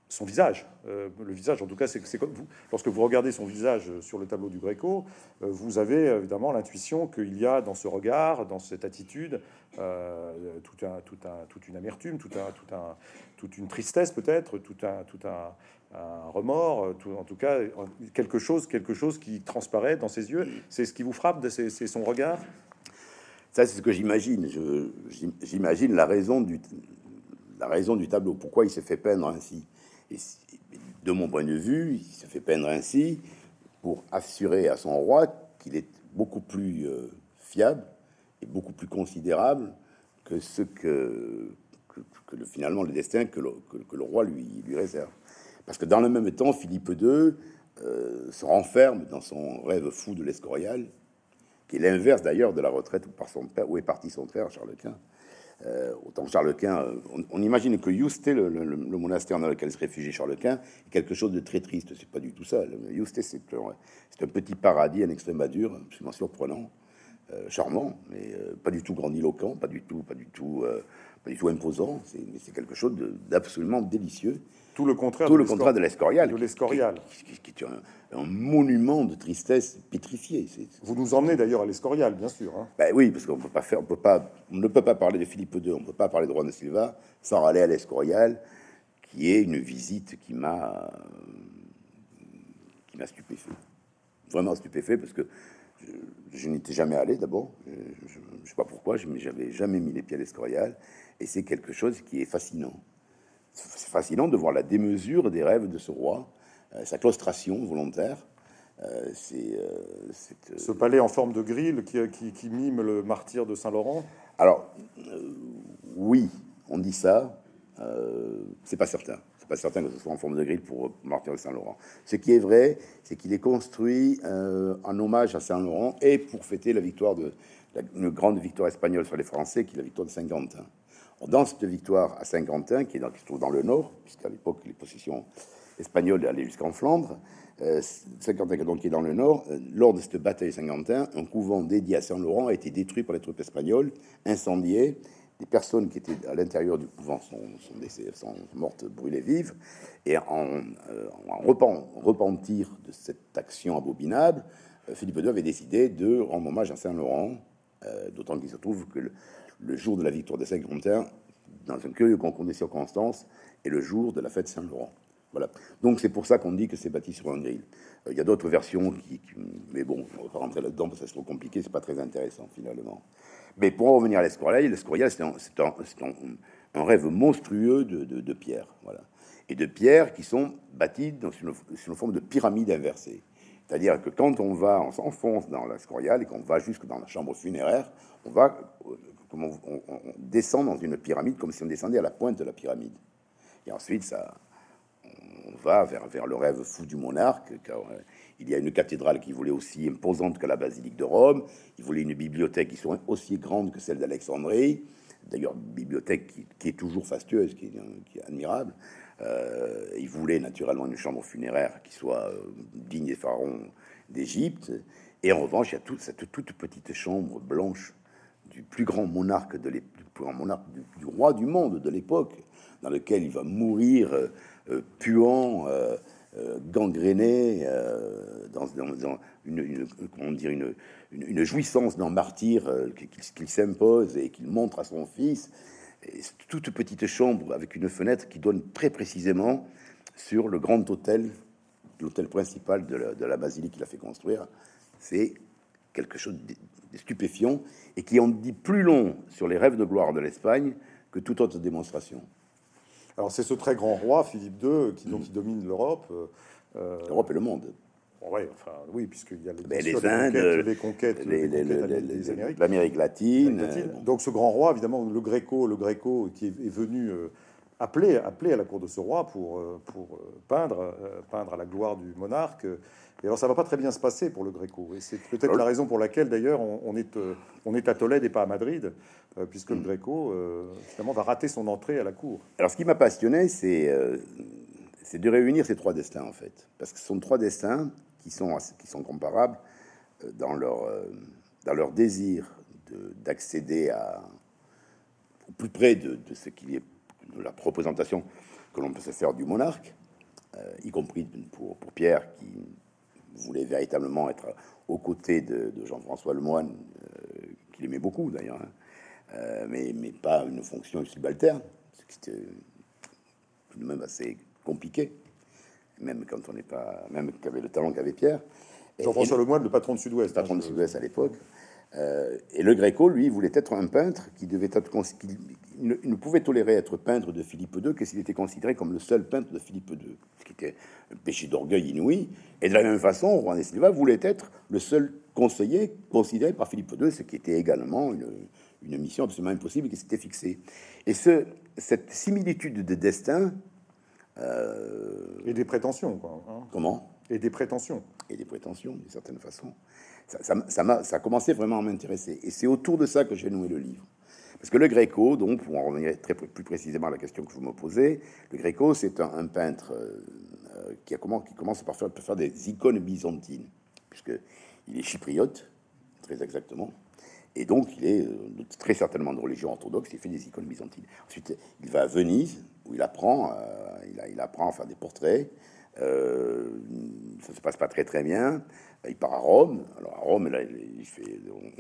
son visage. le visage, en tout cas, c'est comme vous. Lorsque vous regardez son visage sur le tableau du Greco, vous avez évidemment l'intuition qu'il y a dans ce regard, dans cette attitude, tout un, tout un, toute une amertume, tout un, tout un, toute une tristesse peut-être, tout un, tout un, remords, tout, en tout cas quelque chose, quelque chose qui transparaît dans ses yeux. C'est ce qui vous frappe, c'est son regard? Ça, c'est ce que j'imagine. J'imagine la raison du la raison du tableau. Pourquoi il s'est fait peindre ainsi Et De mon point de vue, il se fait peindre ainsi pour assurer à son roi qu'il est beaucoup plus euh, fiable et beaucoup plus considérable que ce que, le, finalement le destin que le, roi lui, réserve. Parce que dans le même temps, Philippe II euh, se renferme dans son rêve fou de l'Escorial, qui est l'inverse d'ailleurs de la retraite où, par son père, où est parti son frère Charles Quint. Euh, autant Charles Quint, euh, on, imagine que Yousté, le, monastère dans lequel se réfugie Charles Quint, est quelque chose de très triste. C'est pas du tout ça. Yousté, c'est un, petit paradis en Extrémadure, absolument surprenant, charmant, mais pas du tout grandiloquent, pas du tout, pas du tout, pas du tout imposant. C'est quelque chose d'absolument délicieux. Tout le contraire. Tout le contraire de l'Escorial. De l'Escorial. Qui, est un, monument de tristesse pétrifié. Vous nous emmenez d'ailleurs à l'Escorial, bien sûr. Hein. Ben oui, parce qu'on peut pas faire, on peut pas, on ne peut pas parler de Philippe II, on ne peut pas parler de Juan de Silva sans aller à l'Escorial, qui est une visite qui m'a, qui m'a stupéfait. Vraiment stupéfait parce que je, n'étais jamais allé d'abord. Je ne sais pas pourquoi, je n'avais jamais mis les pieds à l'Escorial. Et c'est quelque chose qui est fascinant c'est fascinant de voir la démesure des rêves de ce roi, euh, sa claustration volontaire. Euh, c'est euh, ce palais en forme de grille qui, mime le martyr de Saint-Laurent. Alors oui, on dit ça. c'est pas certain. C'est pas certain que ce soit en forme de grille pour le martyr de Saint-Laurent. Ce qui est vrai, c'est qu'il est construit en hommage à Saint-Laurent et pour fêter la victoire de la, une grande victoire espagnole sur les Français, qui est la victoire de Saint-Quentin. Dans cette victoire à Saint-Quentin, qui, qui, se trouve dans le nord, puisqu'à l'époque les possessions espagnoles allaient jusqu'en Flandre, euh, Saint-Quentin donc qui est dans le nord, euh, lors de cette bataille de Saint-Quentin, un couvent dédié à Saint-Laurent a été détruit par les troupes espagnoles, incendié. Les personnes qui étaient à l'intérieur du couvent sont, sont, mortes brûlées vives. Et en, euh, repentir de cette action abominable, Philippe II avait décidé de rendre hommage à Saint-Laurent, d'autant qu'il se trouve que le, le jour de la victoire de Saint-Quentin, dans un curieux concours des circonstances, et le jour de la fête Saint-Laurent. Voilà. Donc c'est pour ça qu'on dit que c'est bâti sur un grill. Euh, il y a d'autres versions qui, mais bon, on va pas rentrer là-dedans parce que c'est trop compliqué, c'est pas très intéressant finalement. Mais pour en revenir à l'Escorial, l'Escorial c'est un, un, rêve monstrueux de, de, pierre, voilà, et de pierres qui sont bâties dans une, une forme de pyramide inversée. C'est-à-dire que quand on va, on s'enfonce dans l'Escorial et qu'on va jusque dans la chambre funéraire, on va on, descend dans une pyramide, comme si on descendait à la pointe de la pyramide. Et ensuite, ça, on va vers, vers le rêve fou du monarque, car euh, il y a une cathédrale qui voulait aussi imposante que la basilique de Rome. Il voulait une bibliothèque qui soit aussi grande que celle d'Alexandrie. D'ailleurs, bibliothèque qui, est toujours fastueuse, qui est, admirable. Euh, il voulait naturellement une chambre funéraire qui soit euh, digne des pharaons d'Égypte. Et en revanche, il y a toute cette toute petite chambre blanche du plus grand monarque de du du, roi du monde de l'époque, dans lequel il va mourir euh, euh, puant, euh, gangréné, dans, une, comment dire, une, jouissance d'un martyr qu'il s'impose et qu'il montre à son fils. Et toute petite chambre avec une fenêtre qui donne très précisément sur le grand hôtel, l'hôtel principal de la, de la basilique qu'il a fait construire. C'est quelque chose stupéfiant et qui en dit plus long sur les rêves de gloire de l'Espagne que toute autre démonstration. Alors c'est ce très grand roi, Philippe II, qui, donc, qui domine l'Europe. Euh, L'Europe et le monde. Ouais, enfin, oui, puisqu'il y a les, ben, les Indes, les conquêtes, les, l'Amérique latine. Donc ce grand roi, évidemment, le Gréco, le Gréco qui est, venu euh, appeler, appeler à la cour de ce roi pour, euh, pour peindre, peindre à la gloire du monarque. Et alors, ça va pas très bien se passer pour le Gréco. Et c'est peut-être la raison pour laquelle, d'ailleurs, on, est, euh, on est à Tolède et pas à Madrid, euh, puisque le mm. Gréco, euh, finalement, va rater son entrée à la cour. Alors, ce qui m'a passionné, c'est c'est de réunir ces trois destins, en fait. Parce que ce sont trois destins qui sont, qui sont comparables dans leur, dans leur désir d'accéder à au plus près de, de ce qui est de la représentation que l'on peut se faire du monarque, y compris pour, pour Pierre, qui voulait véritablement être aux côtés de, Jean-François Lemoine, euh, qu'il aimait beaucoup d'ailleurs, hein. euh, mais, mais, pas une fonction subalterne, ce qui était tout de même assez compliqué, même quand on n'est pas, même qu'avait le talent qu'avait Pierre. Jean-François Lemoine, le patron de Sud-Ouest. Patron de Sud-Ouest à l'époque. Euh, et le Gréco, lui, voulait être un peintre qui devait être il ne, pouvait tolérer être peintre de Philippe II que s'il était considéré comme le seul peintre de Philippe II, ce qui était un péché d'orgueil inouï. Et de la même façon, Juan de Silva voulait être le seul conseillé, considéré par Philippe II, ce qui était également une, une mission absolument impossible qui s'était fixée. Et ce, cette similitude de destin. Euh, et des prétentions, quoi. Hein. Comment? Et des prétentions. Et des prétentions, d'une certaine façon. Ça, ça, ça, a commencé vraiment à m'intéresser. Et c'est autour de ça que j'ai noué le livre. Parce que le Gréco, donc, pour en revenir très plus précisément à la question que vous me posez, le Gréco, c'est un, peintre euh, qui, a comment, qui commence par faire, des icônes byzantines, puisqu'il est chypriote, très exactement. Et donc, il est euh, très certainement de religion orthodoxe. Il fait des icônes byzantines. Ensuite, il va à Venise, où il apprend, euh, il, il, apprend à faire des portraits. Euh, ça se passe pas très très bien. Il part à Rome. Alors à Rome,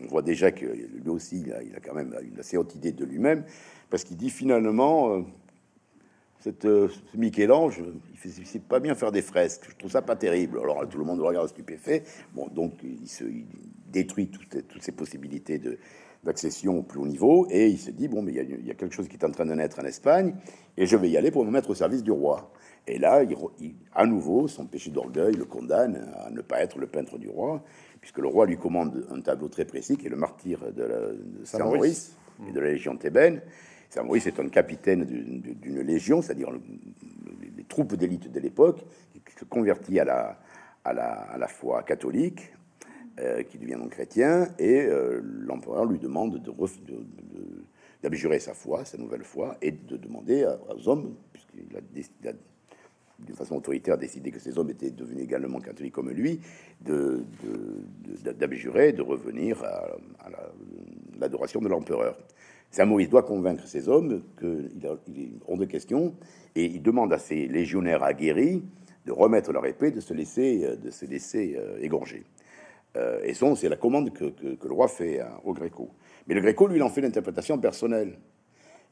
on voit déjà que lui aussi, il a, quand même une assez haute idée de lui-même, parce qu'il dit finalement, cette, ce Michel-Ange, il ne sait pas bien faire des fresques. Je trouve ça pas terrible. Alors tout le monde le regarde stupéfait. Bon, donc il se détruit toutes, ces possibilités de d'accession au plus haut niveau et il se dit bon mais il y, a, quelque chose qui est en train de naître en Espagne et je vais y aller pour me mettre au service du roi et là il, à nouveau son péché d'orgueil le condamne à ne pas être le peintre du roi puisque le roi lui commande un tableau très précis qui est le martyr de, Saint Maurice et de la légion thébaine. Saint Maurice est un capitaine d'une légion c'est-à-dire les troupes d'élite de l'époque qui se convertit à la, à la, à la foi catholique euh, qui devient donc chrétien, et euh, l'empereur lui demande de, d'abjurer sa foi, sa nouvelle foi, et de demander aux hommes, puisqu'il a décidé, d'une façon autoritaire, décidé que ces hommes étaient devenus également catholiques comme lui, de, d'abjurer, de, revenir à, l'adoration de l'empereur. Saint Maurice doit convaincre ces hommes qu'il il est hors de question, et il demande à ses légionnaires aguerris de remettre leur épée, de se laisser, de se laisser égorger. Euh, et son, c'est la commande que, le roi fait au Gréco. Mais le Gréco, lui, en fait l'interprétation personnelle.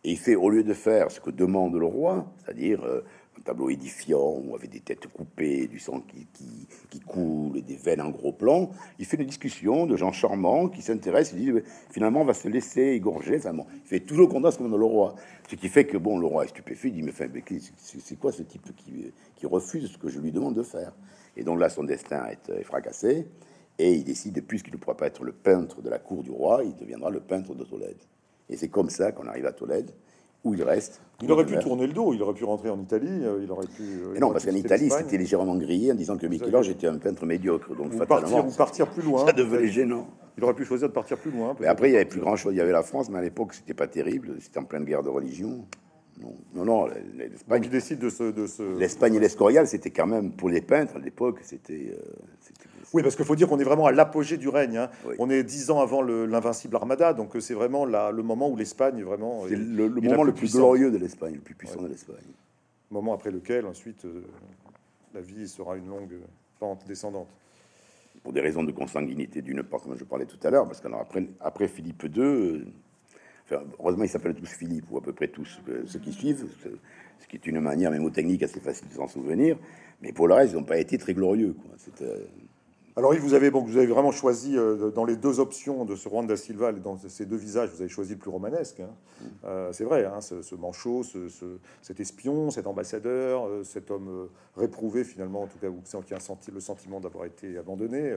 Et il fait, au lieu de faire ce que demande le roi, c'est-à-dire euh, un tableau édifiant, où avec des têtes coupées, du sang qui, qui, coule, et des veines en gros plan, il fait une discussion de gens charmants qui s'intéressent, il dit, finalement, on va se laisser égorger. Enfin, il fait toujours contraire ce que le roi. Ce qui fait que, bon, le roi est stupéfait, il dit, mais, c'est quoi ce type qui, qui refuse ce que je lui demande de faire? Et donc là, son destin est fracassé. Et il décide, puisqu'il ne pourra pas être le peintre de la cour du roi, il deviendra le peintre de Tolède. Et c'est comme ça qu'on arrive à Tolède, où il reste. Il aurait pu tourner le dos, il aurait pu rentrer en Italie, euh, il aurait pu. Euh, non, parce qu'en Italie, c'était légèrement grillé en disant que Michel-Ange était un peintre médiocre. Donc, ou partir, ou partir plus loin. Ça devenait gênant. Il aurait pu choisir de partir plus loin. Mais après, il y avait plus grand chose. Il y avait la France, mais à l'époque, c'était pas terrible. C'était en pleine guerre de religion. Non, non, non l'Espagne. décide de se. De se... L'Espagne et l'Escorial, c'était quand même, pour les peintres à l'époque, c'était. Euh, oui, parce qu'il faut dire qu'on est vraiment à l'apogée du règne. Hein. On est dix ans avant l'invincible Armada, donc euh, c'est vraiment le moment où l'Espagne vraiment. C'est le, moment le plus glorieux de l'Espagne, le plus puissant de l'Espagne. Moment après lequel, ensuite, euh, la vie sera une longue pente descendante. Pour des raisons de consanguinité d'une part, comme je parlais tout à l'heure, parce qu'après après Philippe II, euh, heureusement ils s'appellent tous Philippe, ou à peu près tous ceux qui suivent, ce qui est une manière mémotechnique assez facile de s'en souvenir, mais pour le reste, ils n'ont pas été très glorieux. C'était alors, vous avez, bon, vous avez vraiment choisi euh, dans les deux options de ce Juan da Silva, dans ces deux visages, vous avez choisi le plus romanesque. Hein. Euh, c'est vrai, hein, ce, manchot, ce, cet espion, cet ambassadeur, euh, cet homme réprouvé finalement, en tout cas, qui a senti le sentiment d'avoir été abandonné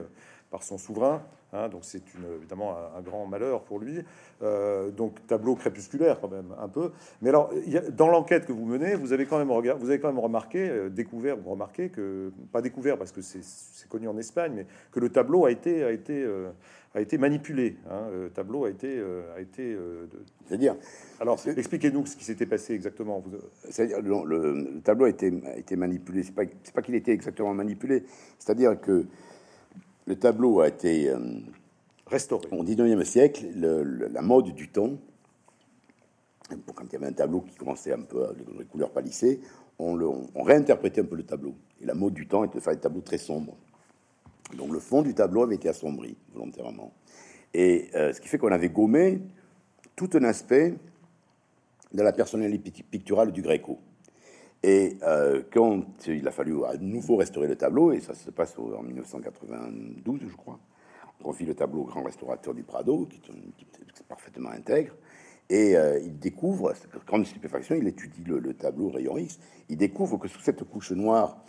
par son souverain. Hein, donc c'est évidemment un, grand malheur pour lui. Euh, donc tableau crépusculaire quand même un peu. Mais alors dans l'enquête que vous menez, vous avez quand même regardé, vous avez quand même remarqué, euh, découvert ou remarqué que pas découvert parce que c'est connu en Espagne, mais que le tableau a été a été euh, a été manipulé. Hein, le tableau a été a été. C'est-à-dire. Alors expliquez-nous ce qui s'était passé exactement. C'est-à-dire le, le, tableau a été a été manipulé. C'est pas c'est pas qu'il était exactement manipulé. C'est-à-dire que le tableau a été euh, restauré. Au 19e siècle, la mode du temps, quand il y avait un tableau qui commençait un peu les couleurs palissées, on, le, on, réinterprétait un peu le tableau. Et la mode du temps était de faire des tableaux très sombres. Donc le fond du tableau avait été assombri volontairement. Et euh, ce qui fait qu'on avait gommé tout un aspect de la personnalité picturale du Gréco. Et euh, quand il a fallu à nouveau restaurer le tableau, et ça se passe en 1992, je crois, on confie le tableau au grand restaurateur du Prado, qui est, parfaitement intègre, et euh, il découvre, grande stupéfaction, il étudie le, tableau rayon X, il découvre que sous cette couche noire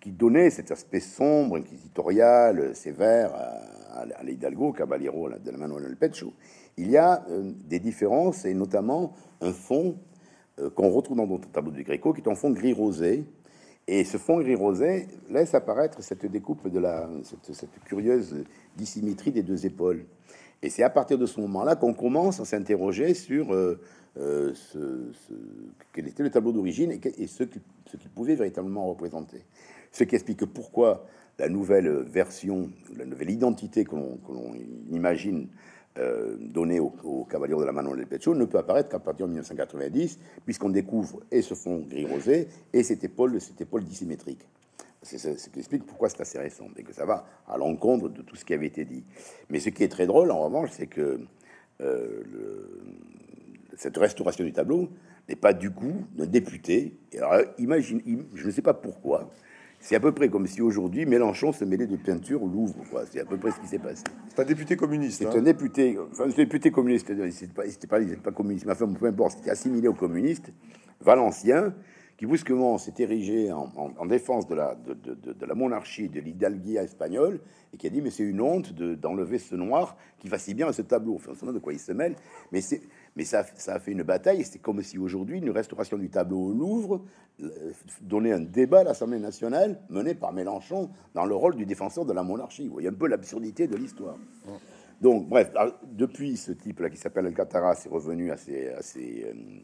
qui, donnait cet aspect sombre, inquisitorial, sévère à l'Hidalgo, Caballero de la Manuel Pecho, il y a des différences et notamment un fond qu'on retrouve dans notre tableau du Gréco, qui est un fond gris rosé. Et ce fond gris rosé laisse apparaître cette découpe de la cette, curieuse dissymétrie des deux épaules. Et c'est à partir de ce moment-là qu'on commence à s'interroger sur euh, euh, ce, quel était le tableau d'origine et, ce qu'il ce pouvait véritablement représenter. Ce qui explique pourquoi la nouvelle version, la nouvelle identité que l'on imagine euh, donnée au, au Cavalier de la Manon del Pecho ne peut apparaître qu'à partir de 1990, puisqu'on découvre et ce fond gris rosé et cette épaule, cette épaule dissymétrique. C'est ce qui explique pourquoi c'est assez récent et que ça va à l'encontre de tout ce qui avait été dit. Mais ce qui est très drôle, en revanche, c'est que euh, cette restauration du tableau n'est pas du coup d'un député. Imagine, je ne sais pas pourquoi. C'est à peu près comme si aujourd'hui Mélenchon se mêlait de peinture au Louvre. C'est à peu près ce qui s'est passé. C'est un député communiste. C'est hein. un député, enfin, un député communiste. C'était pas, pas, pas communiste. Mais enfin, peu importe. C'était assimilé aux communistes, valencien, qui brusquement s'est érigé en, défense de la, de, la monarchie, de l'hidalguia espagnole, et qui a dit mais c'est une honte d'enlever ce noir qui va si bien à ce tableau. Enfin, on sait de quoi il se mêle, mais c'est mais ça, ça, a fait une bataille. C'est comme si aujourd'hui une restauration du tableau au Louvre euh, donnait un débat à l'Assemblée nationale mené par Mélenchon dans le rôle du défenseur de la monarchie. Vous voyez un peu l'absurdité de l'histoire. Donc, bref, depuis ce type-là qui s'appelle Alcatara, c'est revenu à ses, à ses, euh,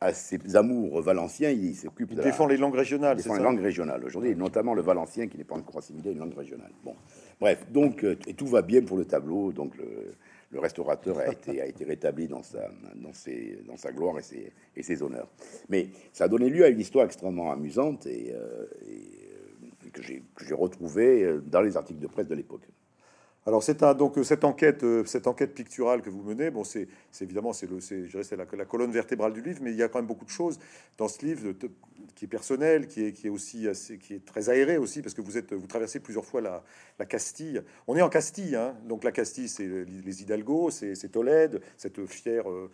à ses amours valenciens, il s'occupe de défend les langues régionales. Il défend les langues régionales aujourd'hui, notamment le valencien qui n'est pas encore assimilé à une langue régionale. Bon, bref, donc euh, et tout va bien pour le tableau. Donc le, restaurateur a été, rétabli dans sa, gloire et ses, honneurs. Mais ça a donné lieu à une histoire extrêmement amusante et, euh, et que j'ai retrouvée dans les articles de presse de l'époque. Alors c'est donc cette enquête, euh, cette enquête picturale que vous menez, bon c'est évidemment le, c'est la, la colonne vertébrale du livre, mais il y a quand même beaucoup de choses dans ce livre qui est personnel, qui est, qui est aussi assez, qui est très aéré aussi parce que vous êtes vous traversez plusieurs fois la, la Castille. On est en Castille, hein, donc la Castille c'est les Hidalgo, c'est Tolède, cette fière euh,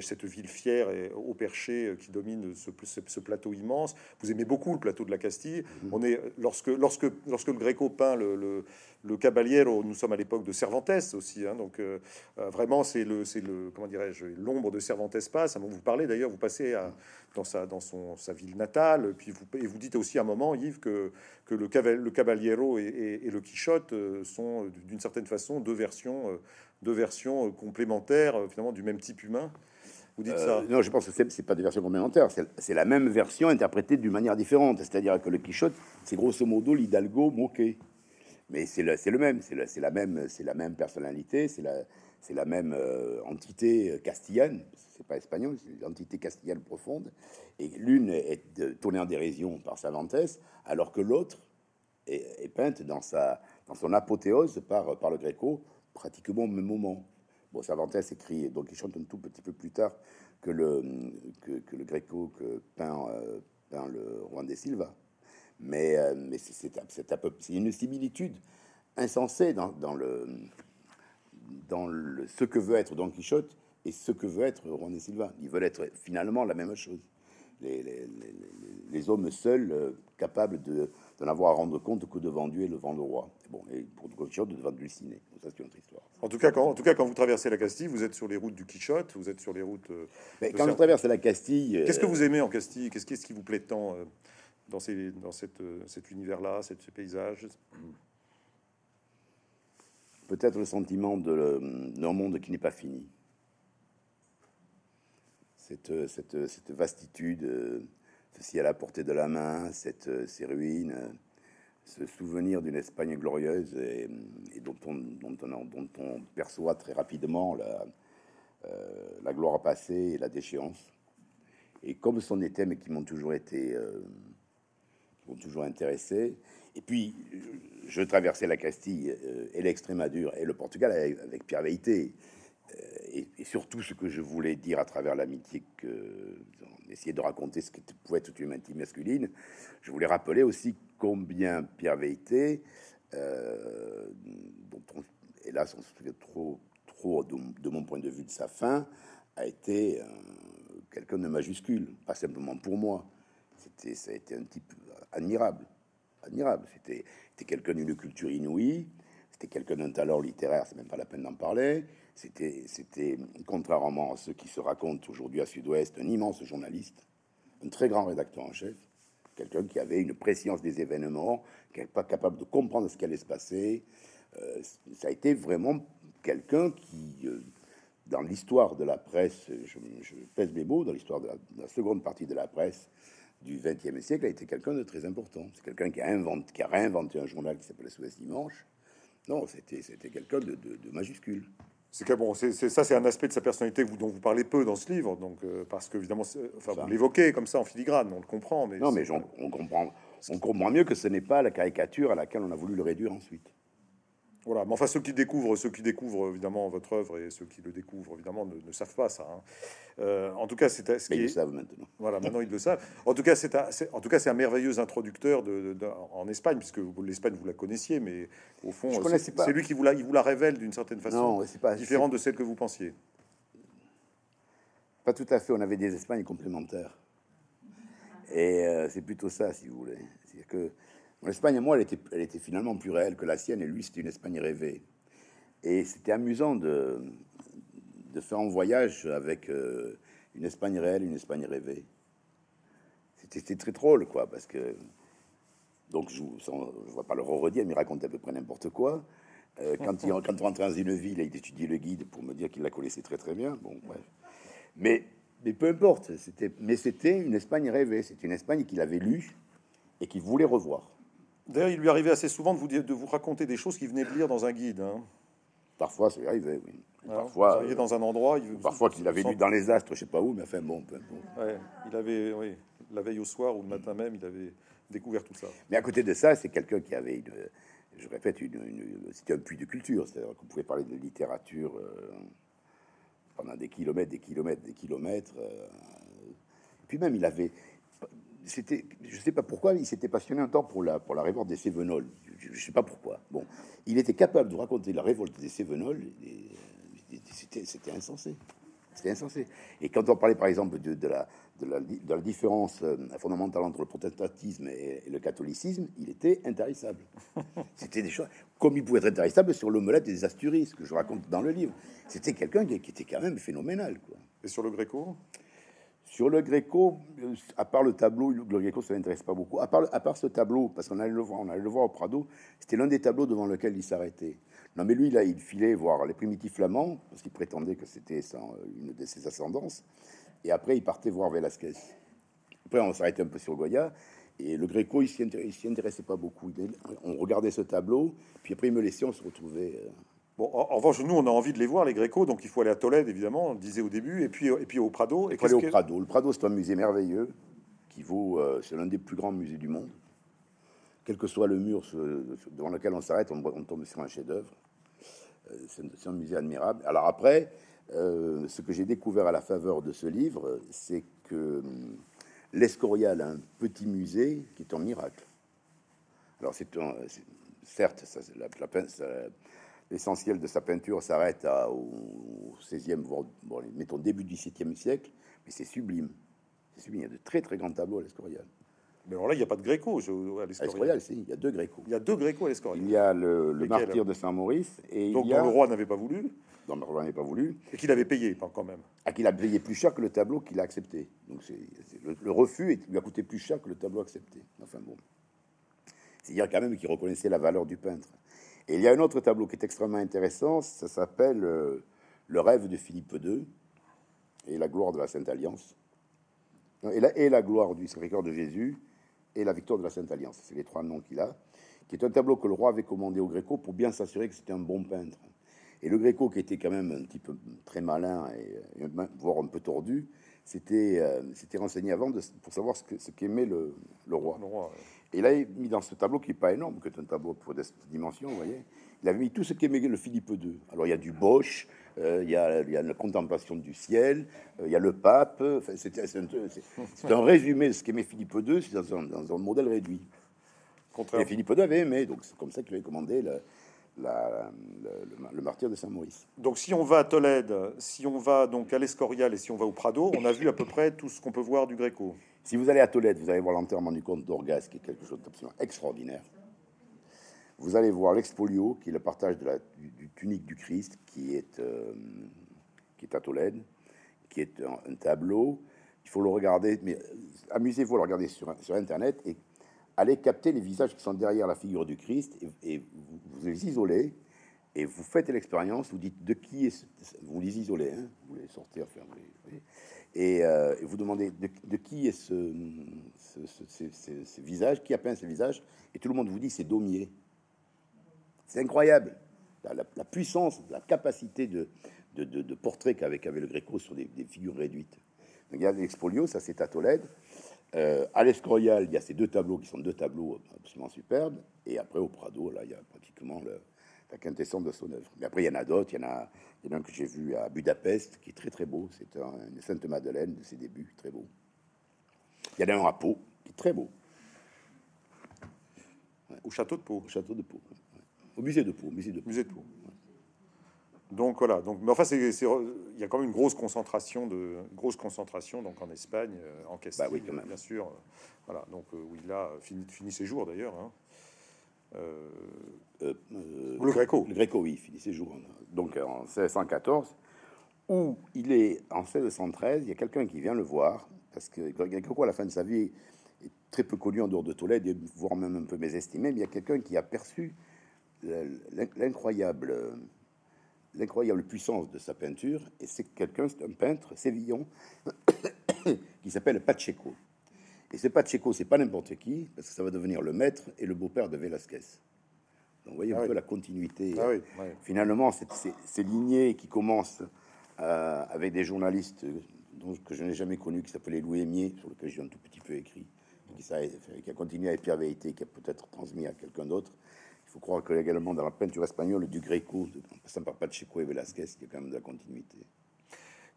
cette ville fière et au perché euh, qui domine ce, ce, plateau immense. Vous aimez beaucoup le plateau de la Castille. Mm-hmm. On est lorsque lorsque lorsque le Gréco peint le, le, le Caballero, nous sommes à l'époque de Cervantes aussi, hein, donc euh, euh, vraiment c'est le c'est le comment dirais-je l'ombre de Cervantes passe. Vous parlez d'ailleurs, vous passez à, dans sa dans son sa ville puis vous et vous dites aussi à un moment Yves que que le, le Caballero et, le Quichotte sont d'une certaine façon deux versions deux versions euh, complémentaires, euh, finalement, du même type humain. Vous dites ça? Euh, Non, je pense que c'est pas des versions complémentaires. C'est la même version interprétée d'une manière différente. C'est-à-dire que le Quichotte, c'est grosso modo l'Hidalgo moqué. Mais c'est le, le, même, c'est la même, la même personnalité, c'est la, c'est la même entité castillane. C'est pas espagnol, c'est l'entité castillane profonde. Et l'une est tournée en dérision par Cervantes, alors que l'autre est, peinte dans sa, dans son apothéose par, par le Gréco pratiquement au même moment. Bon, Cervantes écrit, donc il chante un tout petit peu plus tard que le, que, le Gréco que peint, euh, le Juan de Silva. Mais, euh, mais c'est une similitude insensée dans, dans, le, dans le, ce que veut être Don Quichotte et ce que veut être de Silva. Ils veulent être finalement la même chose. Les, les, les, hommes seuls euh, capables de, de n'avoir à rendre compte que devant Dieu et devant le roi. Bon, et pour Don Quichotte, devant Dulcinée. ça, c'est une autre histoire. En tout, cas, quand, en tout cas, quand vous traversez la Castille, vous êtes sur les routes du Quichotte, vous êtes sur les routes. Euh, Mais quand je traverse la Castille. Qu'est-ce que euh, vous aimez en Castille? Qu'est-ce qui vous plaît tant euh, dans, ces, dans cette, cet univers-là, ce paysage? Peut-être le sentiment d'un monde qui n'est pas fini. Cette, vastitude ceci à la portée de la main, cette, euh, ces ruines, euh, ce souvenir d'une Espagne glorieuse et, dont, on, perçoit très rapidement la, euh, la gloire passée et la déchéance. Et comme ce sont des thèmes qui m'ont toujours été, qui m'ont toujours intéressé. Et puis, je traversais la Castille et l'Extrémadure et le Portugal avec, Pierre Veilleté. Et, et, surtout, ce que je voulais dire à travers l'amitié que essayer de raconter ce qui pouvait être une intimité masculine, je voulais rappeler aussi combien Pierre Veilleté, euh, dont on, hélas on se souvient trop, trop de, mon point de vue de sa fin, a été euh, quelqu'un de majuscule, pas simplement pour moi. Ça a été un type admirable, C'était, quelqu'un d'une culture inouïe. C'était quelqu'un d'un talent littéraire, c'est même pas la peine d'en parler. C'était, contrairement à ceux qui se racontent aujourd'hui à Sud-Ouest, un immense journaliste, un très grand rédacteur en chef, quelqu'un qui avait une préscience des événements, qui n'est pas capable de comprendre ce qui allait se passer. Euh, ça a été vraiment quelqu'un qui, euh, dans l'histoire de la presse, je, pèse mes mots, dans l'histoire de la, seconde partie de la presse du XXe siècle, a été quelqu'un de très important. C'est quelqu'un qui a inventé, qui a réinventé un journal qui s'appelait Sous-Est Dimanche. Non, c'était, quelqu'un de, de, de majuscule. C'est bon, c'est ça, c'est un aspect de sa personnalité dont vous parlez peu dans ce livre, donc euh, parce que évidemment, enfin, vous l'évoquez comme ça en filigrane, on le comprend, mais non, mais on, on comprend, on comprend mieux que ce n'est pas la caricature à laquelle on a voulu le réduire ensuite. Voilà, mais enfin ceux qui découvrent, ceux qui découvrent évidemment votre œuvre et ceux qui le découvrent évidemment ne, ne savent pas ça. Hein. Euh, en tout cas, c'est ce Mais qui ils est- le savent maintenant. Voilà, maintenant ils le <laughs> savent. En tout cas, c'est un, en tout cas c'est un merveilleux introducteur de, de- en Espagne, puisque l'Espagne vous la connaissiez, mais au fond, c'est lui qui vous la, il vous la révèle d'une certaine façon, Non, c'est pas différente de celle que vous pensiez. Pas tout à fait. On avait des Espagnes complémentaires. Et euh, c'est plutôt ça, si vous voulez. C'est que mon Espagne, moi, elle était, finalement plus réelle que la sienne, et lui, c'était une Espagne rêvée. Et c'était amusant de, faire un voyage avec euh, une Espagne réelle, une Espagne rêvée. C'était très drôle, quoi, parce que donc je ne vois pas le redire, mais il raconte à peu près n'importe quoi. Euh, quand, il, on rentrait dans une ville, il étudiait le guide pour me dire qu'il la connaissait très très bien. Bon, bref. Mais, peu importe, c'était une Espagne rêvée, c'était une Espagne qu'il avait lue et qu'il voulait revoir. D'ailleurs, il lui arrivait assez souvent de vous, dire, de vous raconter des choses qu'il venait de lire dans un guide. hein. Parfois, ça lui arrivait, oui. Alors, parfois, vous arriviez dans un endroit, il, parfois qu'il avait lu dans les astres, je sais pas où, mais enfin bon, peu importe. Ouais, il avait, oui, la veille au soir ou le matin même, il avait découvert tout ça. Mais à côté de ça, c'est quelqu'un qui avait une, je répète, une, une- c'était un puits de culture, c'est-à-dire qu'on pouvait parler de littérature euh, pendant des kilomètres, des kilomètres, des kilomètres. euh, et puis même, il avait, c'était, je sais pas pourquoi, il s'était passionné un temps pour la pour la révolte des Cévenols. Je, je sais pas pourquoi. Bon, il était capable de raconter la révolte des et C'était c'était insensé. C'était insensé. Et quand on parlait, par exemple, de, de la, de, la, de la différence euh, fondamentale entre le protestantisme et, et le catholicisme, il était intarissable. <laughs> C'était des choses comme il pouvait être intarissable sur l'omelette des Asturies, ce que je raconte dans le livre. C'était quelqu'un qui, qui était quand même phénoménal. Quoi. Et sur le Gréco? Sur le Gréco, euh, à part le tableau, le Gréco, ça n'intéresse pas beaucoup. À part, à part ce tableau, parce qu'on allait le voir, on allait le voir au Prado, c'était l'un des tableaux devant lequel il s'arrêtait. Non, mais lui, là, il filait voir les primitifs flamands, parce qu'il prétendait que c'était son- une de ses ascendances. Et après, il partait voir Velasquez. Après, on s'arrêtait un peu sur Goya. Et le Gréco, il s'y intéressait pas beaucoup. On regardait ce tableau, puis après, il me laissait, on se retrouvait. Bon, en, en revanche, nous, on a envie de les voir, les Grécos, donc il faut aller à Tolède, évidemment, on le disait au début, et puis, et puis au Prado. Et Il faut aller qu'est-ce au Prado. Le Prado, c'est un musée merveilleux qui vaut, euh, c'est l'un des plus grands musées du monde. Quel que soit le mur ce- devant lequel on s'arrête, on, on tombe sur un chef-d'œuvre. Euh, c'est un- musée admirable. Alors après, euh, ce que j'ai découvert à la faveur de ce livre, c'est que hum, l'Escorial a un petit musée qui est un miracle. Alors c'est un, certes, ça, la- la ça- l'essentiel de sa peinture s'arrête au XVIe, voire bon, mettons début du XVIIe siècle, mais c'est sublime. C'est sublime. Il y a de très très grands tableaux à l'Escorial. Mais alors là, il n'y a pas de Gréco je- à l'Escorial. si, il y a deux Grécos. Il y a deux Grécos à Il l'Escorial. y a le, martyr de Saint-Maurice et Donc, il y a dont le roi n'avait pas voulu, dont le roi n'est pas voulu, et qu'il avait payé, quand même. à qui il a payé plus cher que le tableau qu'il a accepté. Donc c'est le, le refus lui a coûté plus cher que le tableau accepté. Enfin bon, c'est dire quand même qu'il reconnaissait la valeur du peintre. Et il y a un autre tableau qui est extrêmement intéressant. Ça s'appelle euh, Le rêve de Philippe II et la gloire de la Sainte Alliance. Et la, et la gloire du Sacré-Cœur de Jésus et la victoire de la Sainte Alliance. C'est les trois noms qu'il a. Qui est un tableau que le roi avait commandé au Gréco pour bien s'assurer que c'était un bon peintre. Et le Gréco, qui était quand même un petit peu très malin et voire un peu tordu, s'était euh, renseigné avant de- pour savoir ce que- ce qu'aimait le, le roi. Le roi, ouais. Et là, il a mis dans ce tableau qui n'est pas énorme, qui est un tableau pour cette dimension, vous voyez, il avait mis tout ce qu'aimait le Philippe II. Alors, il y a du Bosch, euh, il, y a, il y a la contemplation du ciel, euh, il y a le pape. Enfin, c'est un, résumé de ce qu'aimait Philippe II c'est dans un, dans un modèle réduit. Et. Philippe II avait aimé, donc c'est comme ça qu'il avait commandé la- le, le- martyr de Saint-Maurice. Donc, si on va à Tolède, si on va donc à l'Escorial et si on va au Prado, on a vu à peu près tout ce qu'on peut voir du Gréco. Si vous allez à Tolède, vous allez voir l'enterrement du comte d'Orgas, qui est quelque chose d'absolument extraordinaire. Vous allez voir l'expolio, qui est le partage de la, du, tunique du Christ, qui est, euh, qui est à Tolède, qui est un, tableau. Il faut le regarder, mais amusez-vous à le regarder sur, sur Internet et allez capter les visages qui sont derrière la figure du Christ et, vous, les isolez et vous faites l'expérience. Vous dites de qui est, vous les isolez, hein, vous les sortez, vous euh, et, vous demandez de, qui est ce, ce, visage, qui a peint ce visage, et tout le monde vous dit c'est Daumier. C'est incroyable. La, puissance, la capacité de, de, portrait qu'avait le Gréco sur des, figures réduites. A l'Expolio, ça c'est à Tolède. Euh, à l'Escorial, il y a ces deux tableaux qui sont deux tableaux absolument superbes. Et après, au Prado, là, il y a pratiquement le, la quintessence de son œuvre. Mais après, il y en a d'autres. Il y en a, il y en a un que j'ai vu à Budapest, qui est très très beau. C'est une Sainte Madeleine de ses débuts, très beau. Il y en a un à Pau, qui est très beau. Au château de Pau. Au château de Pau. Au musée de Pau. Musée de Pau. Musée de Pau. Donc voilà. Donc, mais enfin, c'est, il y a quand même une grosse concentration de grosse concentration donc en Espagne, euh, en Castille, bah oui, même. bien sûr. Voilà. Donc euh, où il a fini, fini ses jours d'ailleurs. Hein. Euh, le Gréco. Le Gréco, oui, finit ses jours. Donc en 1614, où il est en 1613, il y a quelqu'un qui vient le voir parce que Gréco à la fin de sa vie est très peu connu en dehors de Tolède, voire même un peu mésestimé. Mais il y a quelqu'un qui a perçu l'incroyable l'incroyable puissance de sa peinture, et c'est quelqu'un, c'est un peintre sévillon <coughs> qui s'appelle Pacheco. Et ce Pacheco, c'est pas n'importe qui, parce que ça va devenir le maître et le beau-père de Velasquez. Donc vous voyez un ah peu la continuité. Ah Finalement, ces lignées qui commencent euh, avec des journalistes dont, que je n'ai jamais connus, qui s'appelaient Louis Aimier, sur lequel j'ai un tout petit peu écrit, qui, qui a continué avec Pierre Vérité, qui a peut-être transmis à quelqu'un d'autre faut croire que également dans la peinture espagnole du Greco, en passant par Pacheco et Velasquez, il y a quand même de la continuité.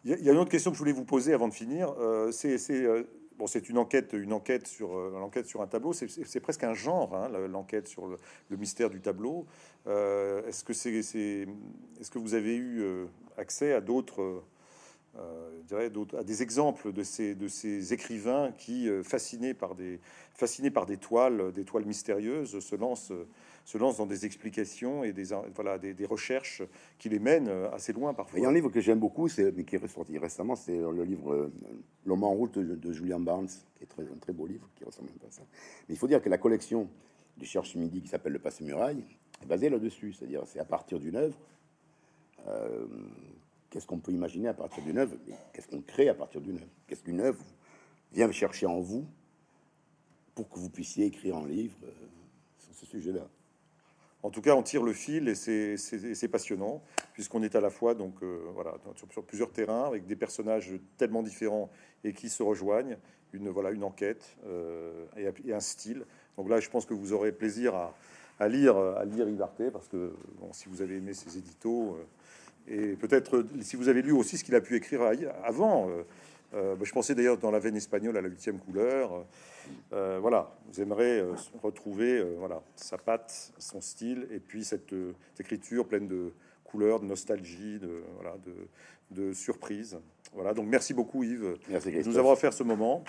Il y a une autre question que je voulais vous poser avant de finir. Euh, c'est euh, bon, c'est une enquête, une enquête sur euh, l'enquête sur un tableau. C'est presque un genre, hein, l'enquête sur le, mystère du tableau. est-ce que c'est, est-ce que vous avez eu accès à d'autres dirais, à des exemples de ces, écrivains qui, fascinés par des, fascinés par des toiles, des toiles mystérieuses, se lancent dans des explications et des, recherches qui les mènent euh, assez loin parfois. Il y a un livre que j'aime beaucoup, mais qui est ressorti récemment, c'est le livre euh, L'homme en route de, Julian Barnes, qui est très, un très beau livre, qui ressemble à ça. Il faut dire que la collection du Cherche Midi, qui s'appelle Le Passé Muraille, est basée là-dessus, c'est-à-dire c'est à partir d'une œuvre. Euh, qu'est-ce qu'on peut imaginer à partir d'une œuvre Qu'est-ce qu'on crée à partir d'une œuvre? Qu'est-ce qu'une œuvre vient chercher en vous pour que vous puissiez écrire un livre sur ce sujet-là? En tout cas, on tire le fil et c'est passionnant, puisqu'on est à la fois donc euh, voilà sur, plusieurs terrains avec des personnages tellement différents et qui se rejoignent. Une voilà une enquête euh, et, un style. Donc là, je pense que vous aurez plaisir à, lire à lire Ibarté parce que si vous avez aimé ses éditos euh, et peut-être si vous avez lu aussi ce qu'il a pu écrire avant. Bah, je pensais d'ailleurs dans la veine espagnole à la huitième couleur. Euh, voilà, vous aimeriez euh, retrouver euh, voilà, sa patte, son style, et puis cette, écriture pleine de couleurs, de nostalgie, de, voilà, de, de surprise. Voilà, donc merci beaucoup Yves merci, de nous avoir offert ce moment.